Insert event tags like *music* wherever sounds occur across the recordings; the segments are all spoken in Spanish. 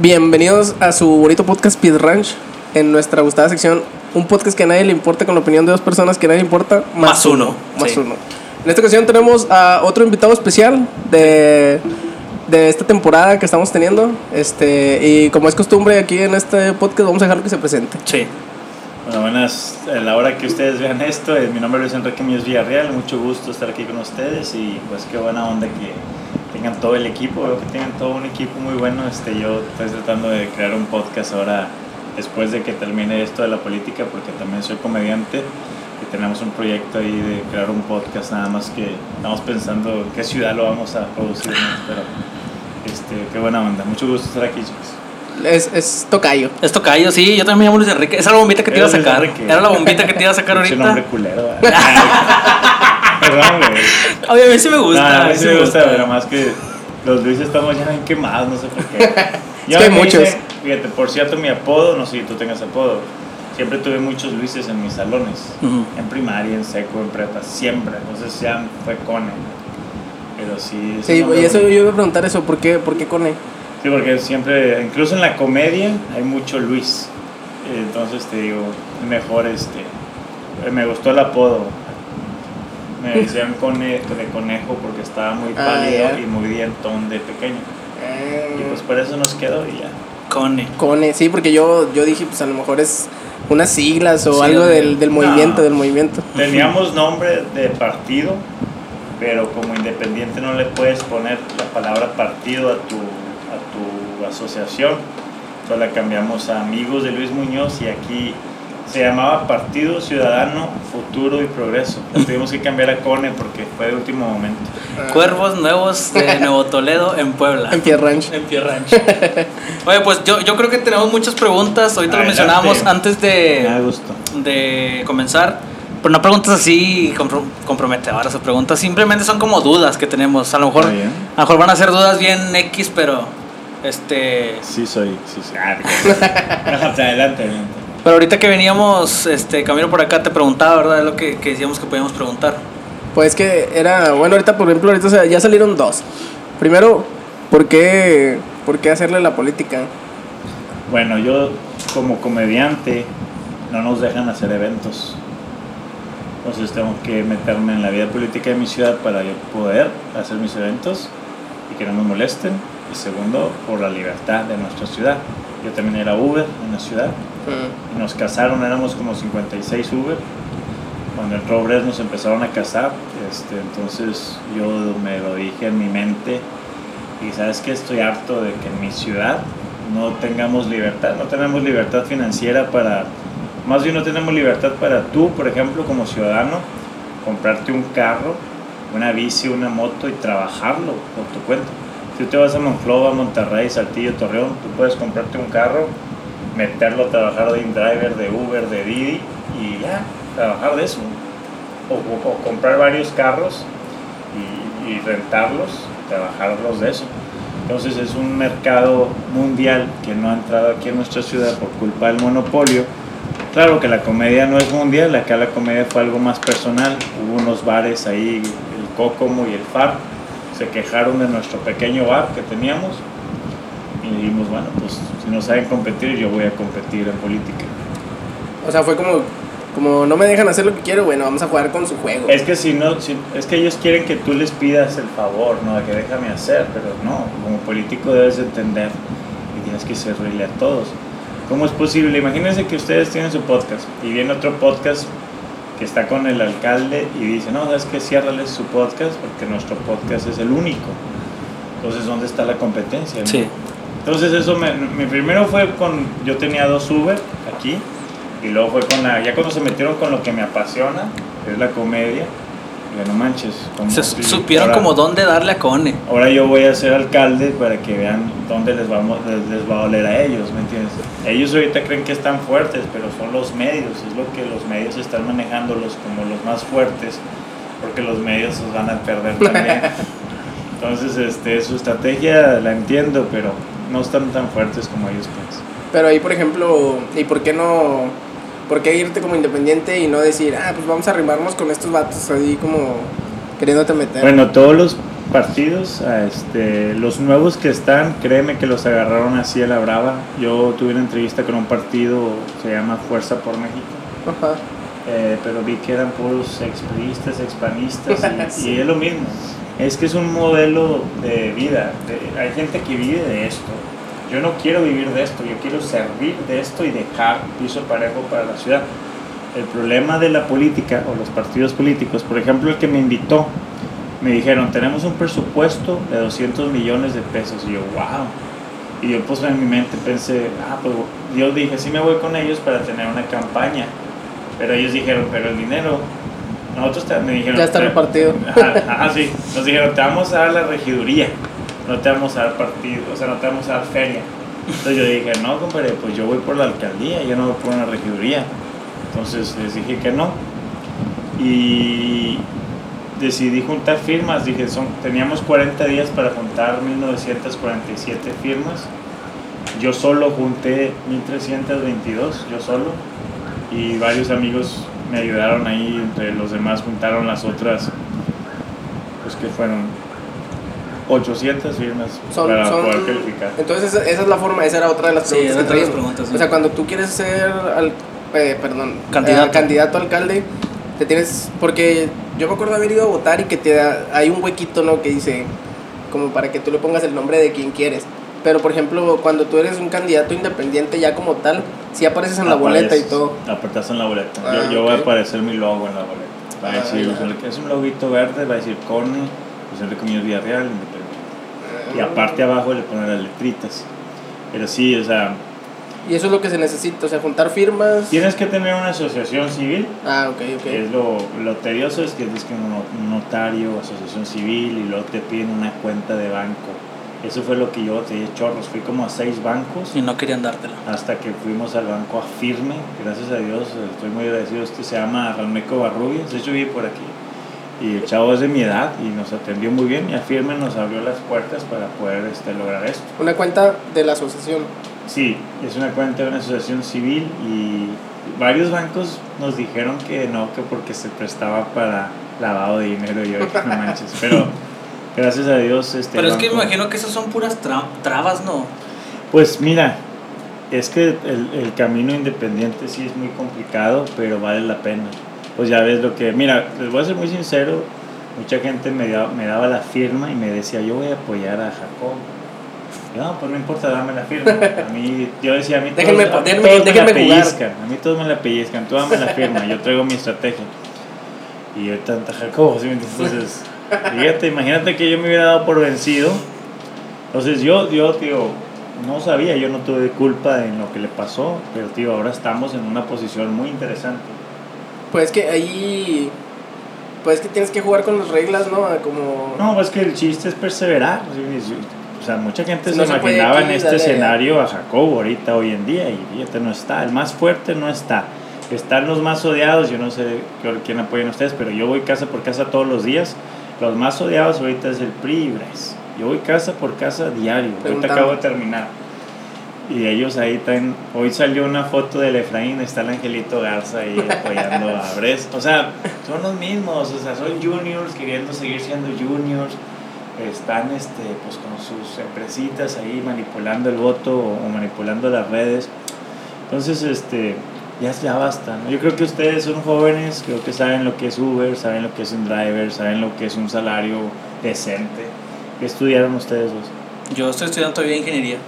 Bienvenidos a su bonito podcast Speed Ranch en nuestra gustada sección. Un podcast que a nadie le importa con la opinión de dos personas que a nadie le importa. Más uno, Más sí. uno. En esta ocasión tenemos a otro invitado especial de, de esta temporada que estamos teniendo. Este, y como es costumbre aquí en este podcast, vamos a dejarlo que se presente. Sí. Bueno, buenas, a la hora que ustedes vean esto, eh, mi nombre es Enrique Míos Villarreal, mucho gusto estar aquí con ustedes y pues qué buena onda que tengan todo el equipo, veo que tienen todo un equipo muy bueno, este, yo estoy tratando de crear un podcast ahora después de que termine esto de la política porque también soy comediante y tenemos un proyecto ahí de crear un podcast nada más que estamos pensando en qué ciudad lo vamos a producir, pero este, qué buena onda, mucho gusto estar aquí chicos. Es, es Tocayo. Es tocayo, sí, yo también me llamo Luis Enrique. Esa era la bombita que te iba a sacar. Era la bombita que te iba a sacar ahorita. nombre culero. *laughs* Perdón, güey. Mí sí me gusta. No, a mí sí me gusta, pero más que los Luis estamos ya bien quemados, no sé por qué. *laughs* que hay muchos. fíjate, por cierto, mi apodo, no sé si tú tengas apodo, siempre tuve muchos Luises en mis salones, en primaria, en seco, en prepa, siempre. Entonces ya fue Cone. Pero sí. Sí, y eso yo iba a preguntar eso, ¿por qué, por qué Cone? Sí, porque siempre, incluso en la comedia, hay mucho Luis. Entonces te digo, mejor este. Me gustó el apodo. Me decían cone, de conejo porque estaba muy Ah, pálido ya. y muy dientón de pequeño. Y pues por eso nos quedó y ya. Cone. Cone, sí, porque yo, yo dije, pues a lo mejor es unas siglas o Sí, algo de- del, del movimiento, No. del movimiento. Teníamos nombre de partido, pero como independiente no le puedes poner la palabra partido a tu, a tu asociación. Solo la cambiamos a Amigos de Luis Muñoz y aquí se llamaba Partido Ciudadano Futuro y Progreso. Tuvimos que cambiar a CONE porque fue de último momento. Cuervos nuevos de *laughs* Nuevo Toledo en Puebla. En Pierre Ranch. En Pierre Ranch. Oye, pues yo, yo creo que tenemos muchas preguntas. Ahorita lo mencionábamos antes de, gusto. de comenzar. Pero no preguntas así compro- comprometedoras o preguntas. Simplemente son como dudas que tenemos. A lo mejor, a lo mejor van a ser dudas bien X, pero este. Sí, soy. Sí, sí. Ah, *laughs* no, adelante, adelante. Pero ahorita que veníamos este camino por acá te preguntaba, ¿verdad? Es lo que, que decíamos que podíamos preguntar. Pues que era, bueno, ahorita por ejemplo, ahorita ya salieron dos. Primero, ¿por qué, ¿por qué hacerle la política? Bueno, yo como comediante no nos dejan hacer eventos. Entonces tengo que meterme en la vida política de mi ciudad para yo poder hacer mis eventos y que no me molesten. Y segundo, por la libertad de nuestra ciudad. Yo también era Uber en la ciudad Mm. y nos casaron, éramos como 56 Uber. Cuando entró Obres nos empezaron a casar, este, entonces yo me lo dije en mi mente y sabes que estoy harto de que en mi ciudad no tengamos libertad, no tenemos libertad financiera para, más bien no tenemos libertad para tú, por ejemplo, como ciudadano, comprarte un carro, una bici, una moto y trabajarlo por tu cuenta. Tú te vas a Monclova, Monterrey, Saltillo, Torreón, tú puedes comprarte un carro, meterlo a trabajar de InDriver, de Uber, de Didi y ya, trabajar de eso. O, comprar varios carros y, rentarlos, trabajarlos de eso. Entonces es un mercado mundial que no ha entrado aquí en nuestra ciudad por culpa del monopolio. Claro que la comedia no es mundial, acá la comedia fue algo más personal. Hubo unos bares ahí, el Cócomo y el Far, se quejaron de nuestro pequeño bar que teníamos y dijimos, bueno, pues si no saben competir, yo voy a competir en política. O sea, fue como, como no me dejan hacer lo que quiero, bueno, vamos a jugar con su juego. Es que si no, si- es que ellos quieren que tú les pidas el favor, no, de que déjame hacer, pero no, como político debes de entender y tienes que servirle a todos. ¿Cómo es posible? Imagínense que ustedes tienen su podcast y viene otro podcast que está con el alcalde y dice, no, es que ciérrales su podcast porque nuestro podcast es el único. Entonces, ¿dónde está la competencia? no? Sí. Entonces eso me, mi primero fue con, yo tenía dos Uber aquí y luego fue con la, ya cuando se metieron con lo que me apasiona, que es la comedia, dije, no manches. ¿cómo Se supieron ahora- como dónde darle a Cone. Ahora yo voy a ser alcalde para que vean dónde les, vamos, les, les va a doler a ellos, ¿me entiendes? Ellos ahorita creen que están fuertes, pero son los medios, es lo que los medios están manejándolos como los más fuertes, porque los medios los van a perder también. *laughs* Entonces, este, su estrategia la entiendo, pero no están tan fuertes como ellos piensan. Pero ahí, por ejemplo, ¿y por qué no, por qué irte como independiente y no decir, ah, pues vamos a arrimarnos con estos vatos ahí como queriéndote meter? Bueno, todos los, partidos. Este, los nuevos que están, créeme que los agarraron así a la brava. Yo tuve una entrevista con un partido, se llama Fuerza por México. Ajá. Eh, pero vi que eran puros expriistas, expanistas, *laughs* y, y es lo mismo. Es que es un modelo de vida. de- hay gente que vive de esto. Yo no quiero vivir de esto, yo quiero servir de esto y dejar piso parejo para la ciudad. El problema de la política o los partidos políticos, por ejemplo, el que me invitó, me dijeron, tenemos un presupuesto de 200 millones de pesos. Y yo, wow. Y yo pues en mi mente pensé, ah, pues yo dije, sí me voy con ellos para tener una campaña. Pero ellos dijeron, pero el dinero, nosotros te- me dijeron... Ya está "Te- repartido. Ajá, *laughs* ajá, sí. Nos dijeron, te vamos a dar la regiduría, no te vamos a dar partido, o sea, no te vamos a dar feria. Entonces yo dije, no, compadre, pues yo voy por la alcaldía, yo no voy por una regiduría. Entonces les dije que no. Y decidí juntar firmas, dije, son, teníamos 40 días para juntar 1947 firmas. Yo solo junté 1322, yo solo. Y varios amigos me ayudaron ahí, entre los demás juntaron las otras, pues que fueron 800 firmas Son, para son- poder calificar. Entonces esa, es la forma, esa era otra de las Sí, preguntas que era otra de las preguntas, sí. O sea, cuando tú quieres ser al, eh, perdón, Candidato. eh, candidato a alcalde, te tienes porque yo me acuerdo haber ido a votar y que te da, hay un huequito, ¿no? que dice como para que tú le pongas el nombre de quien quieres. Pero por ejemplo, cuando tú eres un candidato independiente ya como tal, si apareces en la boleta y Apareces- todo. Apartas en la boleta. Ah, yo, yo voy a aparecer mi logo en la boleta. Va a Ah, decir, que es un loguito verde, va a decir CONE, José Enrique Muñoz Villarreal, independiente. Y aparte abajo le ponen las letritas. Pero sí, o sea, Y eso es lo que se necesita, o sea, juntar firmas. tienes que tener una asociación civil. Ah, ok, ok. Es lo, lo tedioso es que tienes que un no- un notario, asociación civil y luego te piden una cuenta de banco. Eso fue lo que yo te di chorros. Fui como a seis bancos Y no querían dártela. hasta que fuimos al banco a Firme. Gracias a Dios, estoy muy agradecido. Este se llama Rameco Barrubias. De hecho, vive por aquí. Y el chavo es de mi edad y nos atendió muy bien. Y a Firme nos abrió las puertas para poder este, lograr esto. Una cuenta de la asociación. Sí, es una cuenta de una asociación civil y varios bancos nos dijeron que no, que porque se prestaba para lavado de dinero y yo dije, no manches, pero gracias a Dios este Pero es que me imagino que esas son puras tra- trabas, ¿no? Pues mira, es que el, el camino independiente sí es muy complicado, pero vale la pena. Pues ya ves lo que, mira, les voy a ser muy sincero, mucha gente me, da- me daba la firma y me decía, yo voy a apoyar a Jacob. Yo, no, pues no importa, dame la firma. A mí, yo decía, a mí todos, Déjenme- a mí déjenme- todos me la pellizcan, a mí todos me la pellizcan, tú dame la firma, yo traigo mi estrategia. Y ahorita anta Jacob, ¿sí? Entonces, fíjate, imagínate que yo me hubiera dado por vencido. Entonces yo, yo, tío, no sabía, yo no tuve culpa en lo que le pasó, pero tío, ahora estamos en una posición muy interesante. Pues que ahí. Pues que tienes que jugar con las reglas, ¿no? Como. No, pues que el chiste es perseverar. O sea, mucha gente se no se imaginaba aquí, en este dale escenario a Jacobo ahorita, hoy en día, y fíjate, no está. El más fuerte no está. Están los más odiados, yo no sé quién apoyan ustedes, pero yo voy casa por casa todos los días. Los más odiados ahorita es el PRI y. Yo voy casa por casa diario. Ahorita acabo de terminar. Y ellos ahí están. Hoy salió una foto del Efraín, está el Angelito Garza ahí apoyando a Bres. O sea, son los mismos. O sea, son juniors queriendo seguir siendo juniors. Están este, pues, con sus empresitas ahí manipulando el voto o manipulando las redes. Entonces, este, ya, ya basta. ¿no? Yo creo que ustedes son jóvenes, creo que saben lo que es Uber, saben lo que es un driver, saben lo que es un salario decente. ¿Qué estudiaron ustedes dos? Yo estoy estudiando todavía ingeniería.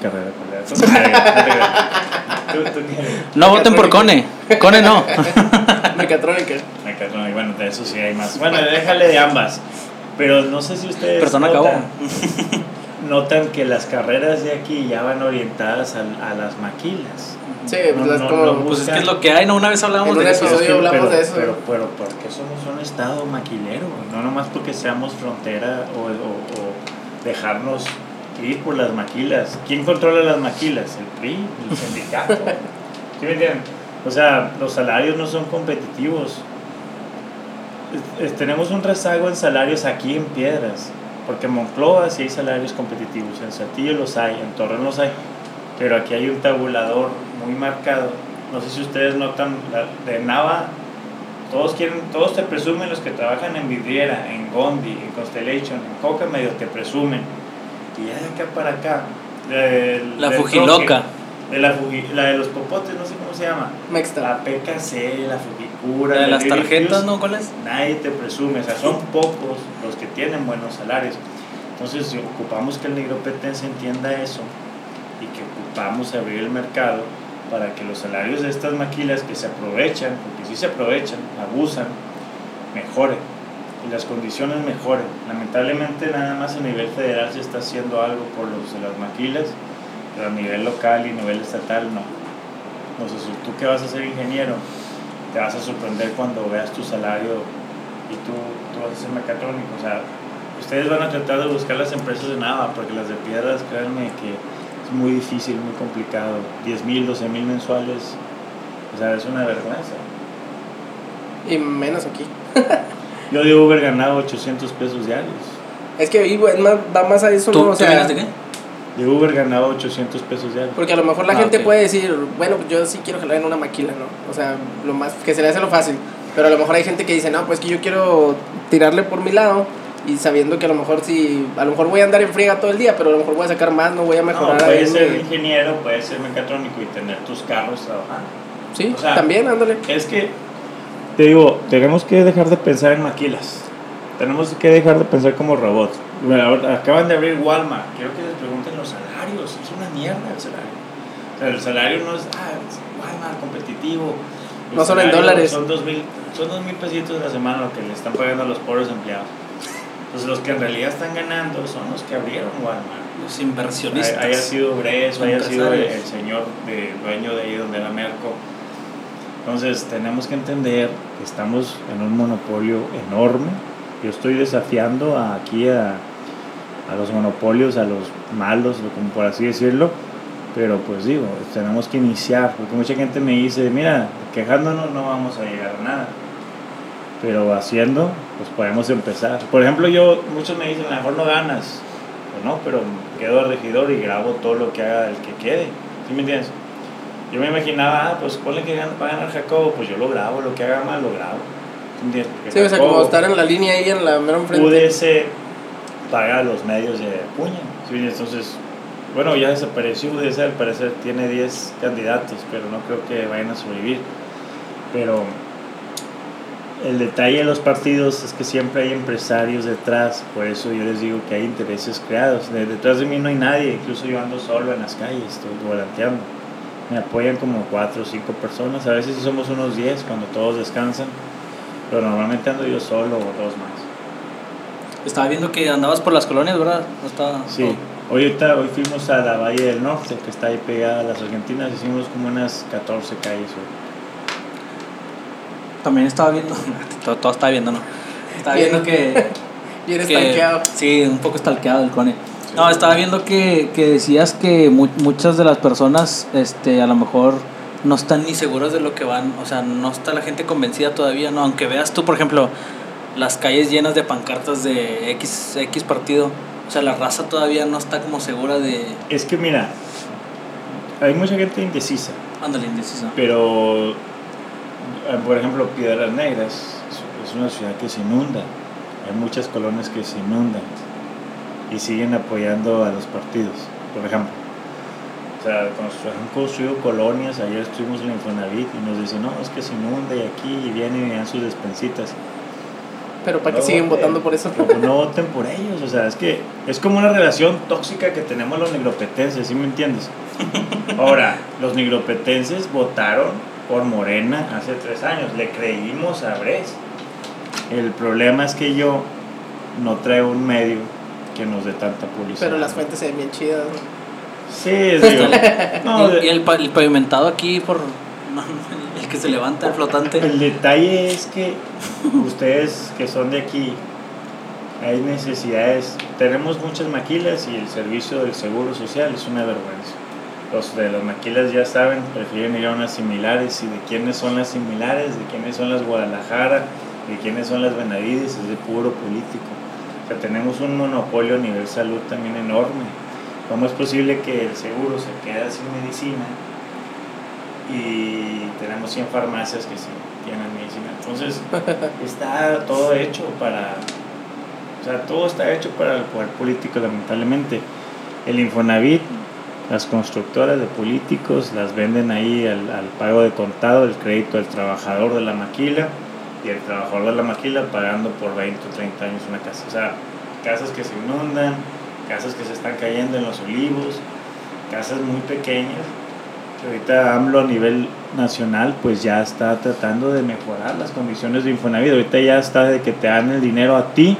Carrera. *laughs* No voten por Cone. Cone no. *laughs* Mecatrónica. Mecatrónica, bueno, de eso sí hay más. Bueno, déjale de ambas. Pero no sé si ustedes Persona notan, acabó. *laughs* notan que las carreras de aquí ya van orientadas al- a, las maquilas. Sí, No, pues las no, como. no, Pues es que es lo que hay, ¿no? Una vez un de eso. Es hablamos pero, de eso. Pero, pero, ¿por qué somos un estado maquilero? No nomás porque seamos frontera o, o- o dejarnos ir por las maquilas. ¿Quién controla las maquilas? El PRI, el sindicato. *laughs* ¿Sí me entienden? O sea, los salarios no son competitivos. Es- es- tenemos un rezago en salarios aquí en Piedras. Porque en Monclova sí hay salarios competitivos, en Saltillo los hay, en Torreón los hay, pero aquí hay un tabulador muy marcado. No sé si ustedes notan, la- de Nava, Todos quieren, todos te presumen los que trabajan en Vidriera, en Gondi, en Constellation, en Coca medio te presumen. Y ya de acá para acá. del- La Fujiloca. De la, Fuji- la de los popotes, no sé cómo se llama. Mexta. La PKC, la Fujikura. La de la las tarjetas, Fuse, ¿no? ¿Cuál es? Nadie te presume, o sea, son pocos los que tienen buenos salarios. Entonces, si ocupamos que el nigropetense entienda eso y que ocupamos abrir el mercado para que los salarios de estas maquilas que se aprovechan, porque sí se aprovechan, abusan, mejoren y las condiciones mejoren. Lamentablemente, nada más a nivel federal se está haciendo algo por los de las maquilas, pero a nivel local y nivel estatal no. Entonces, tú que vas a ser ingeniero, te vas a sorprender cuando veas tu salario y tú, tú vas a ser mecatrónico. O sea, ustedes van a tratar de buscar las empresas de nada, porque las de piedras, créanme que es muy difícil, muy complicado. 10 mil, 12 mil mensuales, o sea, es una vergüenza. Y menos aquí. *laughs* Yo de Uber ganaba 800 pesos diarios. Es que ahí, va más a eso, ¿Tú, ¿no? O ¿tú sea, vienes de qué? De Uber ganaba 800 pesos diarios. Porque a lo mejor la Ah, gente ok. puede decir, bueno, yo sí quiero jalar en una maquila, ¿no? O sea, lo más, que se le hace lo fácil. Pero a lo mejor hay gente que dice, no, pues que yo quiero tirarle por mi lado y sabiendo que a lo mejor sí, a lo mejor voy a andar en friega todo el día, pero a lo mejor voy a sacar más, no voy a No, mejorar ahí puedes ser mi- ingeniero, puedes ser mecatrónico y tener tus carros trabajando. Sí, o sea, también, ándale. Es que, te digo, tenemos que dejar de pensar en maquilas. Tenemos que dejar de pensar como robots. Acaban de abrir Walmart. Quiero que les pregunten los salarios. Es una mierda el salario. O sea, el salario no es, ah, es Walmart competitivo. El No solo en dólares. Son dos mil, son dos mil pesitos a la semana lo que le están pagando a los pobres empleados. Entonces, los que en realidad están ganando son los que abrieron Walmart. Los Hay- inversionistas. haya sido Breso, haya sido el señor de, dueño de ahí donde era Merco. Entonces tenemos que entender que estamos en un monopolio enorme. Yo estoy desafiando aquí a, a los monopolios, a los malos, como por así decirlo. Pero pues digo, tenemos que iniciar, porque mucha gente me dice, mira, quejándonos no vamos a llegar a nada. Pero haciendo, pues podemos empezar. Por ejemplo, yo, muchos me dicen, a lo mejor no ganas. Pues no, pero quedo regidor y grabo todo lo que haga el que quede. ¿Sí me entiendes? Yo me imaginaba, ah, pues ponle que va a ganar Jacobo, pues yo lo grabo, lo que haga mal lo grabo. ¿Sí me entiendes? Porque Sí, o sea, como estar en la línea ahí en la mera enfrente. UDS paga los medios de Puña. ¿sí? Entonces, bueno, ya desapareció UDS, al parecer tiene 10 candidatos, pero no creo que vayan a sobrevivir. Pero el detalle de los partidos es que siempre hay empresarios detrás, por eso yo les digo que hay intereses creados. De- detrás de mí no hay nadie, incluso yo ando solo en las calles, estoy volanteando. Me apoyan como 4 o 5 personas, a veces somos unos 10 cuando todos descansan, pero normalmente ando yo solo o dos más. Estaba viendo que andabas por las colonias, ¿verdad? No estaba... Sí, hoy, ahorita- hoy fuimos a la Valle del Norte, que está ahí pegada a las Argentinas, hicimos como unas 14 calles hoy. También estaba viendo... *laughs* todo, todo estaba viendo, ¿no? Estaba viendo que... *laughs* Y eres que- tanqueado. Sí, un poco stalkeado el Cone. No, estaba viendo que, que decías que mu- muchas de las personas este, a lo mejor no están ni seguras de lo que van, o sea, no está la gente convencida todavía, ¿no? Aunque veas tú, por ejemplo, las calles llenas de pancartas de X, X partido, o sea, la raza todavía no está como segura de... Es que mira, hay mucha gente indecisa, Ándale, indecisa. pero eh, por ejemplo Piedras Negras es- es una ciudad que se inunda, hay muchas colonias que se inundan y siguen apoyando a los partidos, por ejemplo. O sea, han construido colonias, ayer estuvimos en Infonavit y nos dicen, no, es que se inunda y aquí y vienen y dan sus despensitas. Pero ¿para qué No siguen voten. votando por eso? No, pues no voten por ellos, o sea, es que es como una relación tóxica que tenemos los negropetenses, ¿sí me entiendes? Ahora, los negropetenses votaron por Morena hace tres años, le creímos a Bres. El problema es que yo no traigo un medio que nos dé tanta publicidad. Pero las fuentes se ven bien chidas. ¿no? Sí, digo, *laughs* no, y, y el, pa- el pavimentado aquí por... *laughs* el que se levanta, el flotante. El detalle es que ustedes que son de aquí, hay necesidades. Tenemos muchas maquilas y el servicio del seguro social es una vergüenza. Los de las maquilas ya saben, prefieren ir a unas similares y de quiénes son las similares, de quiénes son las Guadalajara, de quiénes son las Benavides, es de puro político. O sea, tenemos un monopolio a nivel salud también enorme. ¿Cómo es posible que el seguro se quede sin medicina y tenemos 100 farmacias que sí tienen medicina. Entonces, *laughs* está todo hecho para, o sea, todo está hecho para el poder político, lamentablemente. El Infonavit, las constructoras de políticos las venden ahí al, al pago de contado, el crédito del trabajador de la maquila y el trabajador de la maquila pagando por 20 o 30 años una casa. O sea, casas que se inundan, casas que se están cayendo en los olivos, casas muy pequeñas. Ahorita AMLO a nivel nacional pues ya está tratando de mejorar las condiciones de Infonavit. Ahorita ya está de que te dan el dinero a ti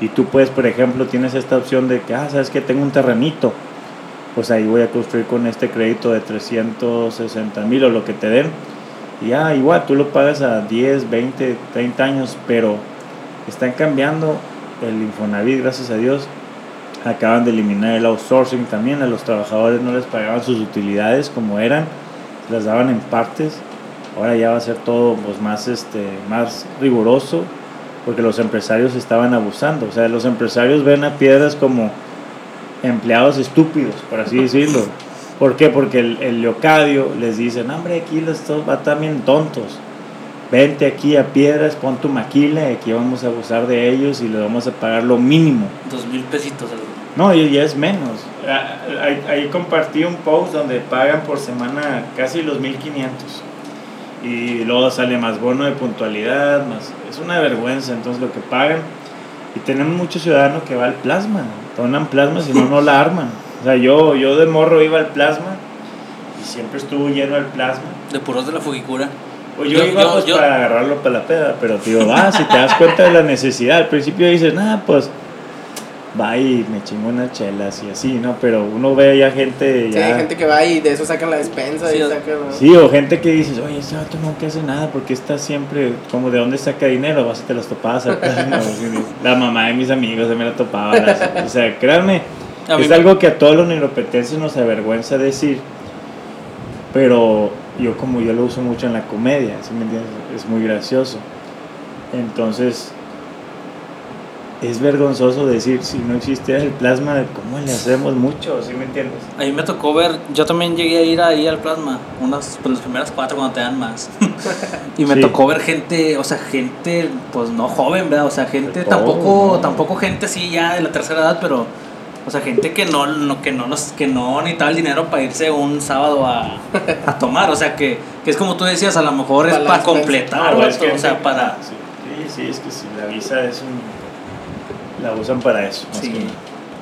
y tú puedes, por ejemplo, tienes esta opción de que, ah, sabes que tengo un terrenito, pues ahí voy a construir con este crédito de 360 mil o lo que te den. Ya, igual, tú lo pagas a 10, 20, 30 años, pero están cambiando el Infonavit, gracias a Dios. Acaban de eliminar el outsourcing también, a los trabajadores no les pagaban sus utilidades como eran, las daban en partes. Ahora ya va a ser todo pues, más, este, más riguroso porque los empresarios estaban abusando. O sea, los empresarios ven a piedras como empleados estúpidos, por así *laughs* decirlo. ¿Por qué? Porque el, el Leocadio les dice, no, hombre, aquí los va también tontos. Vente aquí a piedras, pon tu maquila y aquí vamos a abusar de ellos y les vamos a pagar lo mínimo. Dos mil pesitos. No, y ya es menos. Ahí, ahí compartí un post donde pagan por semana casi los 1500 y luego sale más bono de puntualidad, más es una vergüenza entonces lo que pagan y tenemos muchos ciudadanos que va al plasma, donan plasma si no no la arman. O sea, yo yo de morro iba al plasma y siempre estuvo lleno el plasma. De puros de la fugicura. Pues yo, iba pues para agarrarlo para la peda, pero tío, vas si te das cuenta de la necesidad. Al principio dices, nada, pues va y me chingo unas chelas y así, ¿no? Pero uno ve ya gente. Ya... Sí, hay gente que va y de eso sacan la despensa sí, y sacan. Sí, o gente que dices, oye, ese vato no hace nada porque está siempre, como de dónde saca dinero, vas y te las topabas *laughs* La mamá de mis amigos se me la topaba. o sea, créanme, es algo que a todos los neuropetenses nos avergüenza decir, pero yo, como yo lo uso mucho en la comedia, ¿sí me entiendes? Es muy gracioso. Entonces es vergonzoso decir si no existiera el plasma, ¿cómo le hacemos mucho? ¿Sí me entiendes? A mí me tocó ver, yo también llegué a ir ahí al plasma, unas, pues las primeras cuatro cuando te dan más. *laughs* y me tocó ver gente, o sea, gente, pues no joven, ¿verdad? O sea, gente tampoco, tampoco gente así ya de la tercera edad, pero, o sea, gente que no, no que no los, que no necesitaba el dinero para irse un sábado a, a tomar. O sea, que, que, es como tú decías, a lo mejor es para completar, o sea, para. Sí, sí, es que si la visa es un la usan para eso.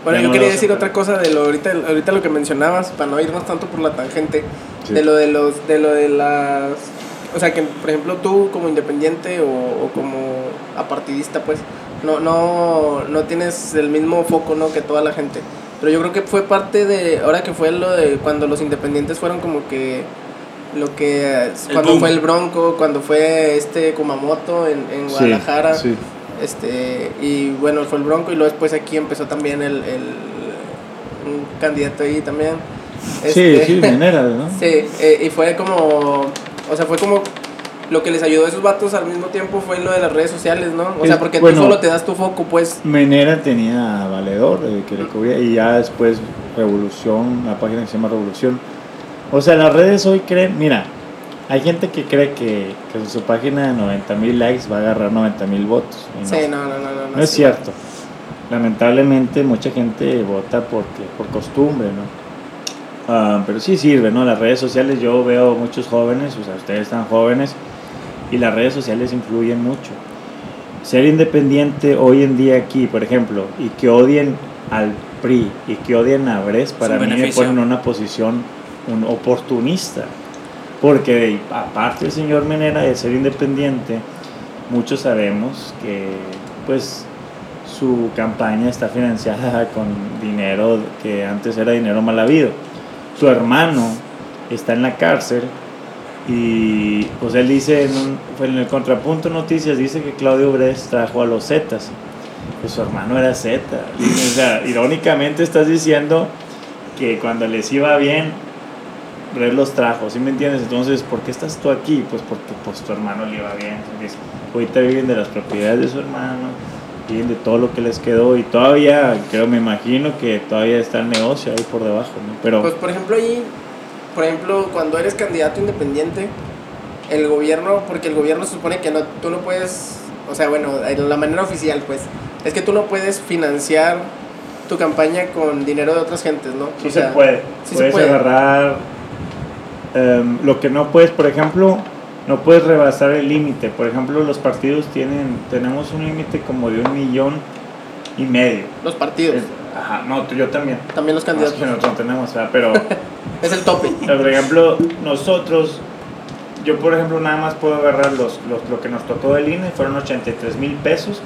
Bueno, yo quería decir otra cosa de lo ahorita, ahorita lo que mencionabas, para no irnos tanto por la tangente, de lo de los, de lo de las, o sea que por ejemplo tú como independiente o, como apartidista pues, no, no, no tienes el mismo foco no que toda la gente. Pero yo creo que fue parte de, ahora que fue lo de cuando los independientes fueron como que lo que cuando fue el Bronco, cuando fue este Kumamoto en, en Guadalajara, sí, este, y bueno, fue el Bronco y luego después aquí empezó también el, el un candidato ahí también. Este, sí, sí, minera, ¿no? *laughs* sí, eh, y fue como, o sea, fue como lo que les ayudó a esos vatos al mismo tiempo fue lo de las redes sociales, ¿no? O sea, porque tú solo te das tu foco, pues. Menera tenía Valedor, eh, que le cubría, y ya después Revolución, la página que se llama Revolución. O sea, las redes hoy creen, mira, hay gente que cree que, que su página de 90 mil likes va a agarrar 90 mil votos. No. Sí, no, no, no, no. No, es cierto. Lamentablemente mucha gente vota porque, por costumbre, ¿no? Uh, pero sí sirve, ¿no? Las redes sociales, yo veo muchos jóvenes, o sea, ustedes están jóvenes, y las redes sociales influyen mucho. Ser independiente hoy en día aquí, por ejemplo, y que odien al PRI y que odien a Bres, para mí me ponen en una posición un oportunista. Porque aparte el señor Menera de ser independiente, muchos sabemos que pues su campaña está financiada *laughs* con dinero que antes era dinero mal habido. Su hermano está en la cárcel y pues él dice en, en el contrapunto noticias dice que Claudio Bres trajo a los Zetas que su hermano era Zeta o sea, irónicamente estás diciendo que cuando les iba bien Red los trajo, ¿sí me entiendes? Entonces, ¿por qué estás tú aquí? Pues porque pues, tu hermano le iba bien. Entonces, ahorita viven de las propiedades de su hermano, viven de todo lo que les quedó y todavía, creo, me imagino que todavía está el negocio ahí por debajo, ¿no? Pero... Pues, por ejemplo, ahí por ejemplo, cuando eres candidato independiente, el gobierno, porque el gobierno se supone que no, tú no puedes, o sea, bueno, en la manera oficial, pues, es que tú no puedes financiar tu campaña con dinero de otras gentes, ¿no? Sí O se puede. sí se puedes puede. agarrar. em, lo que no puedes, por ejemplo, no puedes rebasar el límite. Por ejemplo, los partidos tienen. Tenemos un límite como de un millón y medio. Los partidos, Es- ajá, no, tú- yo también. también los candidatos. que nosotros tenemos, ¿verdad? pero. *laughs* Es el tope. Pero, por ejemplo, nosotros, yo por ejemplo nada más puedo agarrar los, los- lo que nos tocó del INE, fueron 83 mil pesos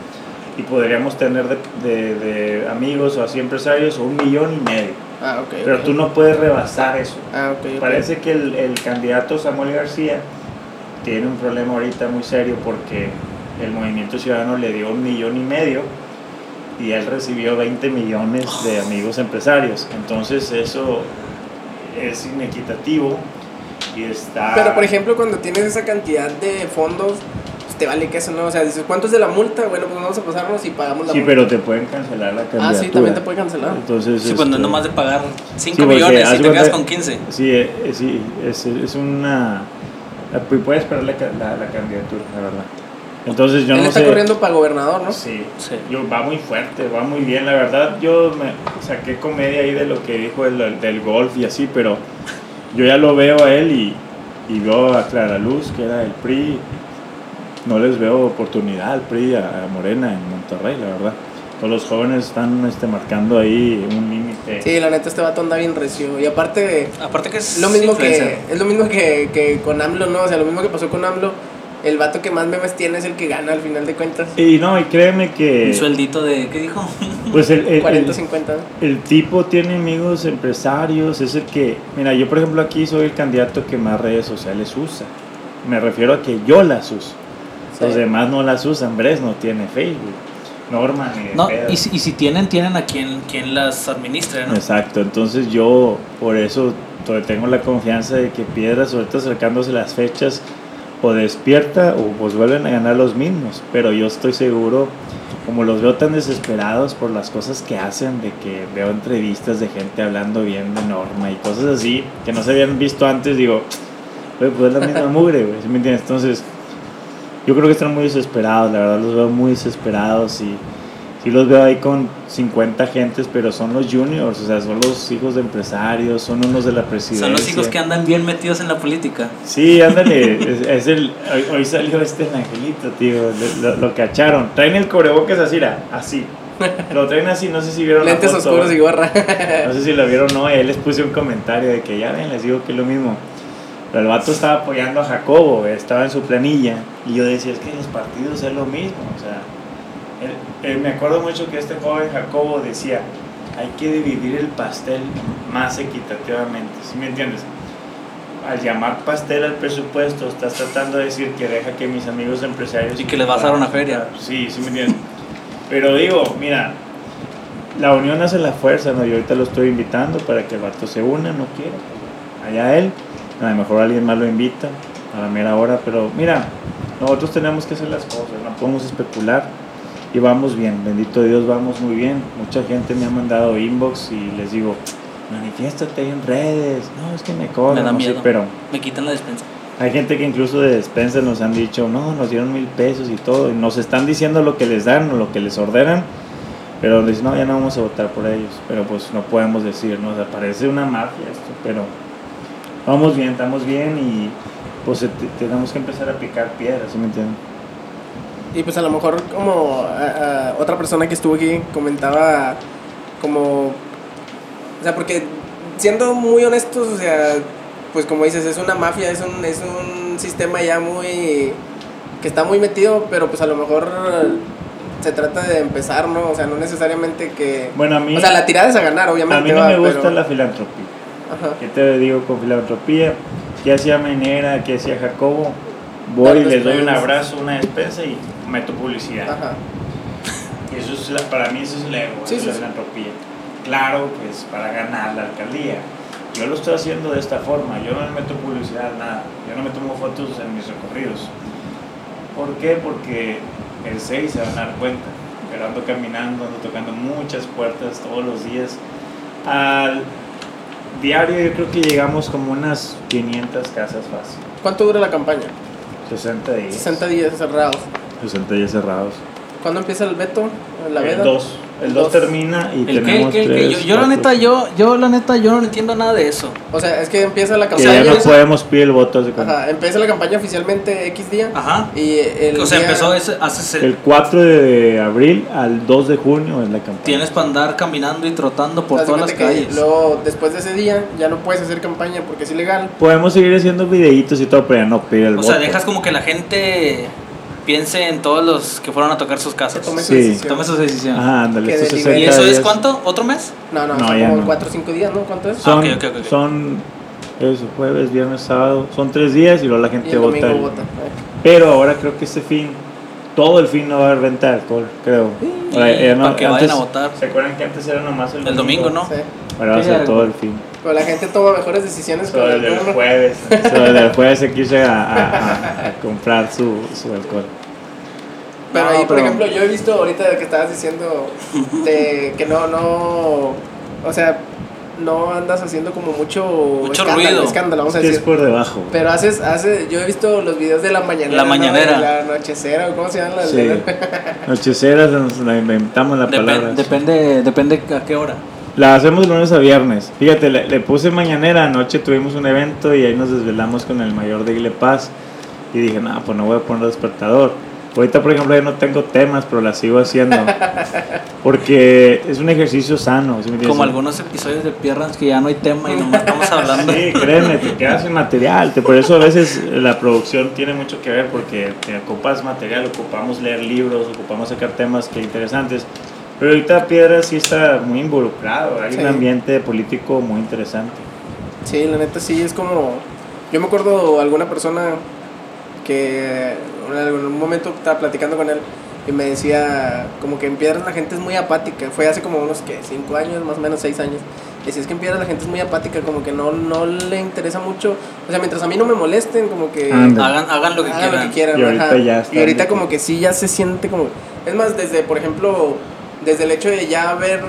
y podríamos tener de, de- de amigos o así empresarios un millón y medio. Ah, ok. Pero ok. tú no puedes rebasar eso. Ah, ok. ok. Parece que el, el candidato Samuel García tiene un problema ahorita muy serio porque el Movimiento Ciudadano le dio un millón y medio y él recibió 20 millones de amigos empresarios. Entonces eso es inequitativo y está... Pero, por ejemplo, cuando tienes esa cantidad de fondos, pues te vale que eso, ¿no? O sea, dices, ¿cuánto es de la multa? Bueno, pues vamos a pasarnos y pagamos la Sí, multa. pero te pueden cancelar la candidatura. Ah, sí, también te puede cancelar. Entonces, Sí, cuando este, no más de pagar 5 Sí, porque millones y te cuenta- quedas con 15. Sí, eh, sí es, es una... Puedes perder la, ca- la, la candidatura, la verdad. Entonces yo Él no está sé... corriendo para gobernador, ¿no? Sí, Sí. yo, va muy fuerte, va muy bien. La verdad, yo me saqué comedia ahí de lo que dijo el, del golf y así, pero yo ya lo veo a él y, y veo a Clara Luz, que era el PRI. No les veo oportunidad al PRI, a, a Morena en Monterrey, la verdad. Todos los jóvenes están este, marcando ahí un límite. Sí, la neta, este vato anda bien recio. Y aparte, Aparte que es lo mismo que, es lo mismo que, que con AMLO, ¿no? O sea, lo mismo que pasó con AMLO. El vato que más memes tiene es el que gana al final de cuentas. Y no, y créeme que... Un sueldito de. ¿Qué dijo? *laughs* Pues el, el- 40, el- 50. El tipo tiene amigos empresarios, es el que, mira, yo por ejemplo aquí soy el candidato que más redes sociales usa. Me refiero a que yo las uso. Los Sí. demás no las usan. Bres no tiene Facebook. Norma ni de No, pedo. y si, y si tienen, tienen a quien, quien las administre, ¿no? Exacto, entonces yo por eso tengo la confianza de que Piedras ahorita acercándose las fechas o despierta o pues vuelven a ganar los mismos, pero yo estoy seguro, como los veo tan desesperados por las cosas que hacen, de que veo entrevistas de gente hablando bien de Norma y cosas así que no se habían visto antes, digo, "Güey, pues es la misma mugre, ¿sí me entiendes? Entonces, yo creo que están muy desesperados, la verdad los veo muy desesperados y sí los veo ahí con 50 gentes, pero son los juniors, o sea, son los hijos de empresarios, son unos de la presidencia. Son los hijos que andan bien metidos en la política. Sí, ándale, es, es el, hoy, hoy salió este el angelito, tío, lo, lo- cacharon. Traen el cubrebocas así, así. Lo traen así, no sé si vieron Lentes foto, oscuros y gorra. No sé si lo vieron o no, y ahí les puse un comentario de que ya ven, les digo que es lo mismo. Pero el vato estaba apoyando a Jacobo, güey, estaba en su planilla. Y yo decía, es que en los partidos es lo mismo. O sea, él- me acuerdo mucho que este joven Jacobo decía, hay que dividir el pastel más equitativamente. ¿Sí me entiendes? Al llamar pastel al presupuesto, estás tratando de decir que deja que mis amigos empresarios... Y que les vas a dar una feria. Sí, sí me entiendes. Pero digo, mira, la unión hace la fuerza, ¿no? Yo ahorita lo estoy invitando para que el vato se una, no quiere. Allá él, a lo mejor alguien más lo invita a la mera hora, pero mira, nosotros tenemos que hacer las cosas, no podemos especular y vamos bien, bendito Dios, vamos muy bien. Mucha gente me ha mandado inbox y les digo, manifiéstate en redes, no, es que me cobran, Me da no sé, miedo. pero Me quitan la despensa. hay gente que incluso de despensa nos han dicho, no, nos dieron mil pesos y todo, y nos están diciendo lo que les dan o lo que les ordenan, pero dicen, no, ya no vamos a votar por ellos, pero pues no podemos decir, ¿no? O sea, parece una mafia esto, pero vamos bien, estamos bien y pues te- tenemos que empezar a picar piedras, ¿sí me entienden? Y pues a lo mejor como a- a otra persona que estuvo aquí comentaba como... O sea, porque siendo muy honestos, o sea, pues como dices, es una mafia, es un, es un sistema ya muy... que está muy metido, pero pues a lo mejor se trata de empezar, ¿no? O sea, no necesariamente que... Bueno, a mí, O sea, la tirada es a ganar, a obviamente. mí no va, me gusta pero- la filantropía. Ajá. ¿Qué te digo con filantropía? ¿Qué hacía Menera? ¿Qué hacía Jacobo? Voy y les doy un abrazo, una despensa y meto publicidad. Ajá. Eso es la- para mí eso es el ego, Sí, eso sí, es sí. la filantropía. Claro que es para ganar la alcaldía. Yo lo estoy haciendo de esta forma, yo no meto publicidad, nada. Yo no me tomo fotos en mis recorridos. ¿Por qué? Porque el 6 se van a dar cuenta. Pero ando caminando, ando tocando muchas puertas todos los días. Al diario yo creo que llegamos como unas 500 casas fácil. ¿Cuánto dura la campaña? 60 días. 60 días cerrados. 60 días cerrados. ¿Cuándo empieza el veto? ¿La el veda? 2. El El 2 dos. termina y ¿El tenemos ¿Qué? ¿Qué? tres, Yo, yo la neta, yo, yo la neta, yo no entiendo nada de eso. O sea, es que empieza la Que campaña. ya no podemos pedir el voto. Ajá, empieza la campaña oficialmente X día. Ajá. Y el O sea, día- empezó ese, hace El 4 de abril al 2 de junio es la campaña. Tienes para andar caminando y trotando por todas las calles. Luego, después de ese día, ya no puedes hacer campaña porque es ilegal. Podemos seguir haciendo videitos y todo, pero ya no pide el O voto. sea, dejas como que la gente piense en todos los que fueron a tocar sus casas. Se tome su Sí. decisión. Tome su decisión. Ajá, ándale, Que estos de 60 ¿Y eso es cuánto? ¿Otro mes? No, no, No, son ya como no. 4 o 5 días, ¿no? ¿Cuánto es? Son, Ah, son eso, jueves, viernes, sábado. Son tres días y luego la y gente el vota. el- vota. Pero ahora creo que este fin, todo el fin no va a haber venta de alcohol, creo. Y Ahora, no- para que vayan a votar. ¿Se acuerdan que antes era nomás el, El domingo, ¿no? Sí. Ahora va a Sí, ser todo el fin. Pero la gente toma mejores decisiones con el el del ¿no? jueves. *laughs* Todo el del jueves se quiso a, a- a- a comprar su, su alcohol. Pero No, ahí, por pero- ejemplo, yo he visto ahorita que estabas diciendo de que no, no, o sea, no andas haciendo como mucho, Mucho escándalo, ruido. escándalo, vamos a Es que es decir. por debajo. Pero haces, hace, yo he visto los videos de la mañanera. La ¿no? mañanera. De La anochecera, ¿cómo se llama? La Sí. Nocheceras, nos la inventamos la Depen- palabra. depende, depende a qué hora. La hacemos lunes a viernes. Fíjate, le, le puse mañanera. Anoche tuvimos un evento y ahí nos desvelamos con el mayor de Igle Paz. Y dije, no, pues no voy a poner despertador. Ahorita, por ejemplo, ya no tengo temas, pero la sigo haciendo. *laughs* Porque es un ejercicio sano. ¿sí me? Como algunos episodios de Pierrans que ya no hay tema y nomás estamos *laughs* hablando. Sí, créeme, te *laughs* quedas sin material. te- Por eso a veces la producción tiene mucho que ver porque te ocupas material, ocupamos leer libros, ocupamos sacar temas que interesantes. Pero ahorita Piedra sí está muy involucrado, hay Sí. un ambiente político muy interesante. Sí, la neta sí, es como... Yo me acuerdo alguna persona que en algún momento estaba platicando con él y me decía como que en Piedras la gente es muy apática. Fue hace como unos, que Cinco años, más o menos seis años. Decía, es que en Piedras la gente es muy apática, como que no, no le interesa mucho. O sea, mientras a mí no me molesten, como que... Hagan, hagan lo que hagan quieran. lo que quieran. Y ahorita ajá. ya está y ahorita como que sí, ya se siente como... Es más, desde, por ejemplo, desde el hecho de ya ver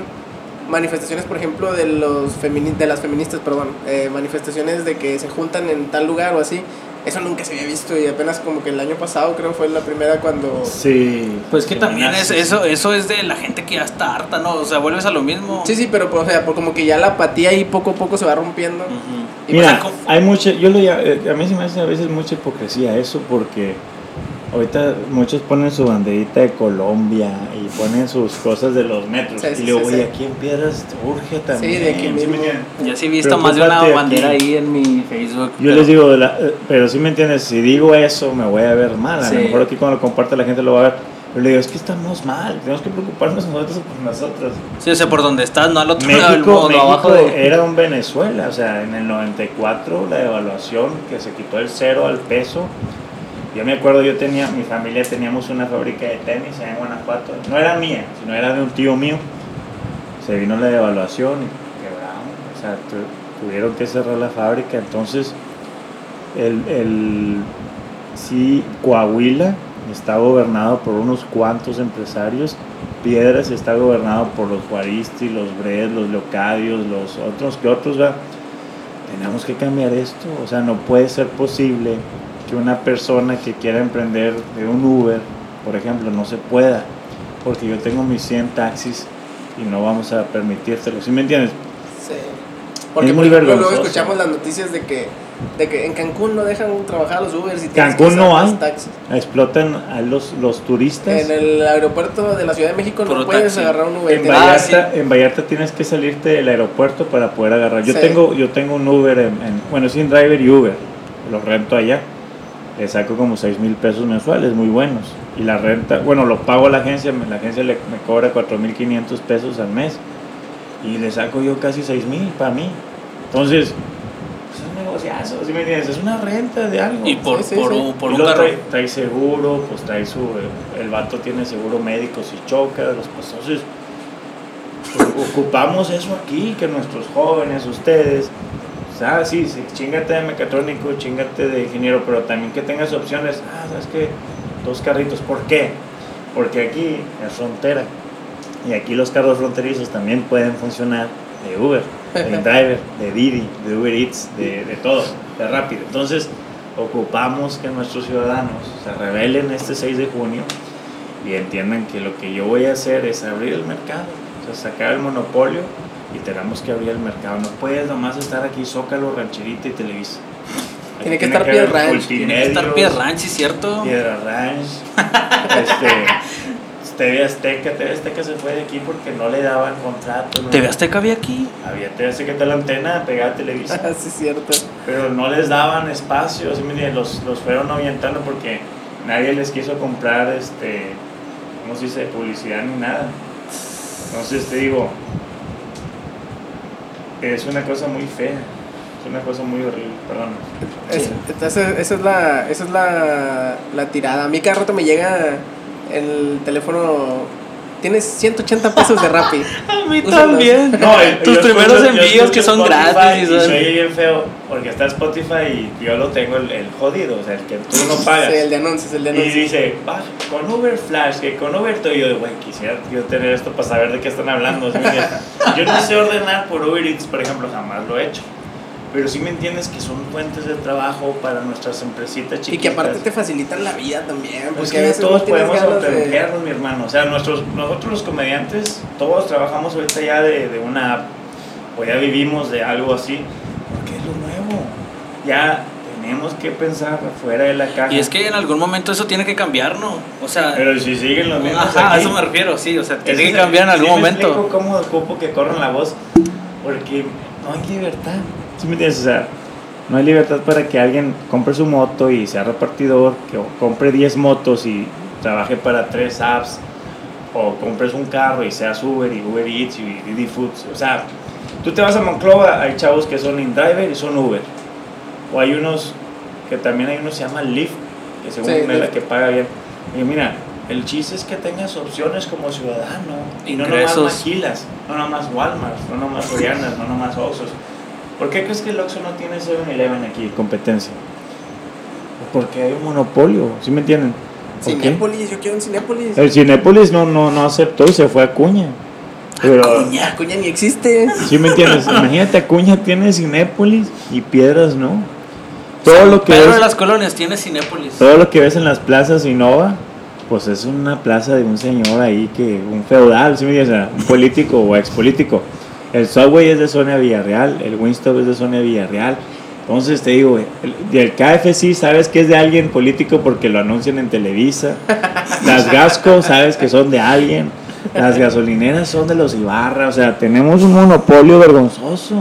manifestaciones, por ejemplo, de los femini de las feministas, perdón, eh, manifestaciones de que se juntan en tal lugar o así, eso nunca se había visto y apenas como que el año pasado creo fue la primera cuando... Sí. Pues que también es eso, eso es de la gente que ya está harta, ¿no? O sea, vuelves a lo mismo. Sí, sí, pero pues, o sea, por como que ya la apatía ahí poco a poco se va rompiendo. Ujú. Y Mira, pues, hay mucha, yo lo eh, a mí se me hace a veces mucha hipocresía eso porque ahorita muchos ponen su banderita de Colombia ponen sus cosas de los metros Sí, sí, y luego, sí, oye, sí. aquí en Piedras urge también. de aquí ¿sí mismo. entiendes? Yo sí he visto más de una bandera aquí. ahí en mi Facebook. Yo pero- les digo, la- eh, pero si me entiendes, si digo eso me voy a ver mal. A Sí. lo mejor aquí cuando lo comparte la gente lo va a ver. Pero le digo, es que estamos mal, tenemos que preocuparnos nosotros por nosotros. Sí, o sea, por donde estás, no al otro lado del México, mundo, México abajo de... era un Venezuela, o sea, en el 94 la devaluación que se quitó el cero al peso. Yo me acuerdo, yo tenía, mi familia teníamos una fábrica de tenis en Guanajuato, no era mía, sino era de un tío mío. Se vino la devaluación y quebramos, o sea, tu- tuvieron que cerrar la fábrica, entonces el, el sí, Coahuila está gobernado por unos cuantos empresarios Piedras está gobernado por los Juaristi, los Bres, los Leocadios, los otros que otros. Tenemos que cambiar esto, o sea, no puede ser posible que una persona que quiera emprender de un Uber, por ejemplo, no se pueda, porque yo tengo mis 100 taxis y no vamos a permitírtelo, ¿sí me entiendes? Sí. Porque Es por muy ejemplo, luego escuchamos las noticias de que, de que en Cancún no dejan trabajar a los Ubers y Cancún no hay. taxis. Explotan a los, los turistas. En el aeropuerto de la Ciudad de México no Puro puedes taxi. agarrar un Uber. En tienes- Ah, Vallarta, en Vallarta tienes que salirte del aeropuerto para poder agarrar. Yo Sí. tengo yo tengo un Uber, en, en- bueno, sin driver y Uber. Los rento allá. Le saco como 6 mil pesos mensuales, muy buenos. Y la renta, bueno, lo pago a la agencia, la agencia le, me cobra 4 mil 500 pesos al mes. Y le saco yo casi 6 mil para mí. Entonces, es un negociazo, ¿sí me entiendes? Es una renta de algo. Y por, Sí, sí, por, sí. un- por Y un luego carro. Trae, trae seguro, pues trae su. El vato tiene seguro médico si choca, los pues, entonces. pues, ocupamos eso aquí, que nuestros jóvenes, ustedes. Sea, sí, sí, chingate de mecatrónico, chingate de ingeniero, pero también que tengas opciones. Ah, ¿sabes qué? Dos carritos. ¿Por qué? Porque aquí es frontera. Y aquí los carros fronterizos también pueden funcionar de Uber. de *laughs* Driver, de Didi, de Uber Eats, de, de todo, de rápido. Entonces, ocupamos que nuestros ciudadanos se rebelen este 6 de junio y entiendan que lo que yo voy a hacer es abrir el mercado, o sea, sacar el monopolio y tenemos que abrir el mercado. No puedes nomás estar aquí Zócalo, Rancherita y Televisa. Tiene que estar Piedra Ranch. Tiene que estar Piedra Ranch, ¿sí es cierto? Piedra Ranch. *laughs* este, TV Azteca, TV Azteca se fue de aquí porque no le daban contrato. ¿no? ¿TV Azteca había aquí? Había TV Azteca está la antena pegada a Televisa. *laughs* sí, es cierto. pero no les daban espacio, ¿sí los, los fueron ahuyentando porque nadie les quiso comprar, este, ¿cómo se dice?, publicidad ni nada. Entonces te digo, es una cosa muy fea, es una cosa muy horrible, perdón. Es- entonces, esa es, la, esa es la, la tirada. A mí cada rato me llega el teléfono. Tienes 180 pesos de Rappi. *laughs* A mí Úsalos. también. eh, Tus primeros envíos que son Spotify gratis. Y y oye bien feo porque está Spotify y yo lo tengo el, el jodido, o sea, el que tú no pagas. Sí, el de anuncios, el de Y anuncios. dice, "Baja con Uber Flash, que con Uber todo. Y yo, de, güey, quisiera yo tener esto para saber de qué están hablando. yo no sé ordenar por Uber Eats, por ejemplo, jamás lo he hecho. Pero sí me entiendes que son fuentes de trabajo para nuestras empresitas Y chiquitas. que aparte te facilitan la vida también. Pues Porque que todos podemos de- autoemplearnos, mi hermano. O sea, nuestros, nosotros los comediantes, todos trabajamos ahorita ya de, de una app, o ya vivimos de algo así, porque es lo nuevo. Ya tenemos que pensar fuera de la caja. Y es que en algún momento eso tiene que cambiar, ¿no? O sea, Pero si siguen los mismos ajá, a eso me refiero, sí, o sea, tiene que cambiar en algún sí me momento. explico cómo ocupo que corran la voz, porque no hay libertad. ¿Sí me entiendes? O sea, no hay libertad para que alguien compre su moto y sea repartidor, que compre 10 motos y trabaje para tres apps, o compres un carro y seas Uber y Uber Eats y Didi Foods. O sea, tú te vas a Monclova, hay chavos que son InDriver y son Uber. O hay unos que también hay uno que se llama Lyft, que según Sí, es la que paga bien. Y mira, el chiste es que tengas opciones como ciudadano y no nomás Ingresos. maquilas, no nomás Walmart, no nomás Sorianas, no nomás Oxxos. ¿Por qué crees que el Oxxo no tiene 7-Eleven aquí, competencia? Porque hay un monopolio, ¿sí me entienden? Cinépolis, yo quiero un Cinépolis. El Cinépolis no, no, no aceptó y se fue a Acuña. Pero, Acuña, Acuña ni existe. ¿sí me entiendes? *laughs* Imagínate, Acuña tiene Cinépolis y Piedras no. Todo lo que Pedro ves, de las Colonias tiene Cinépolis. todo lo que ves en las plazas Innova, pues es una plaza de un señor ahí que, un feudal, ¿sí me entiendes? O sea, un político o ex político. El Subway es de Sonia Villarreal, el Winstop es de Sonia Villarreal. Entonces te digo, el, el KFC sabes que es de alguien político porque lo anuncian en Televisa. *laughs* Las Gasco sabes que son de alguien. Las gasolineras son de los Ibarra. O sea, tenemos un monopolio vergonzoso.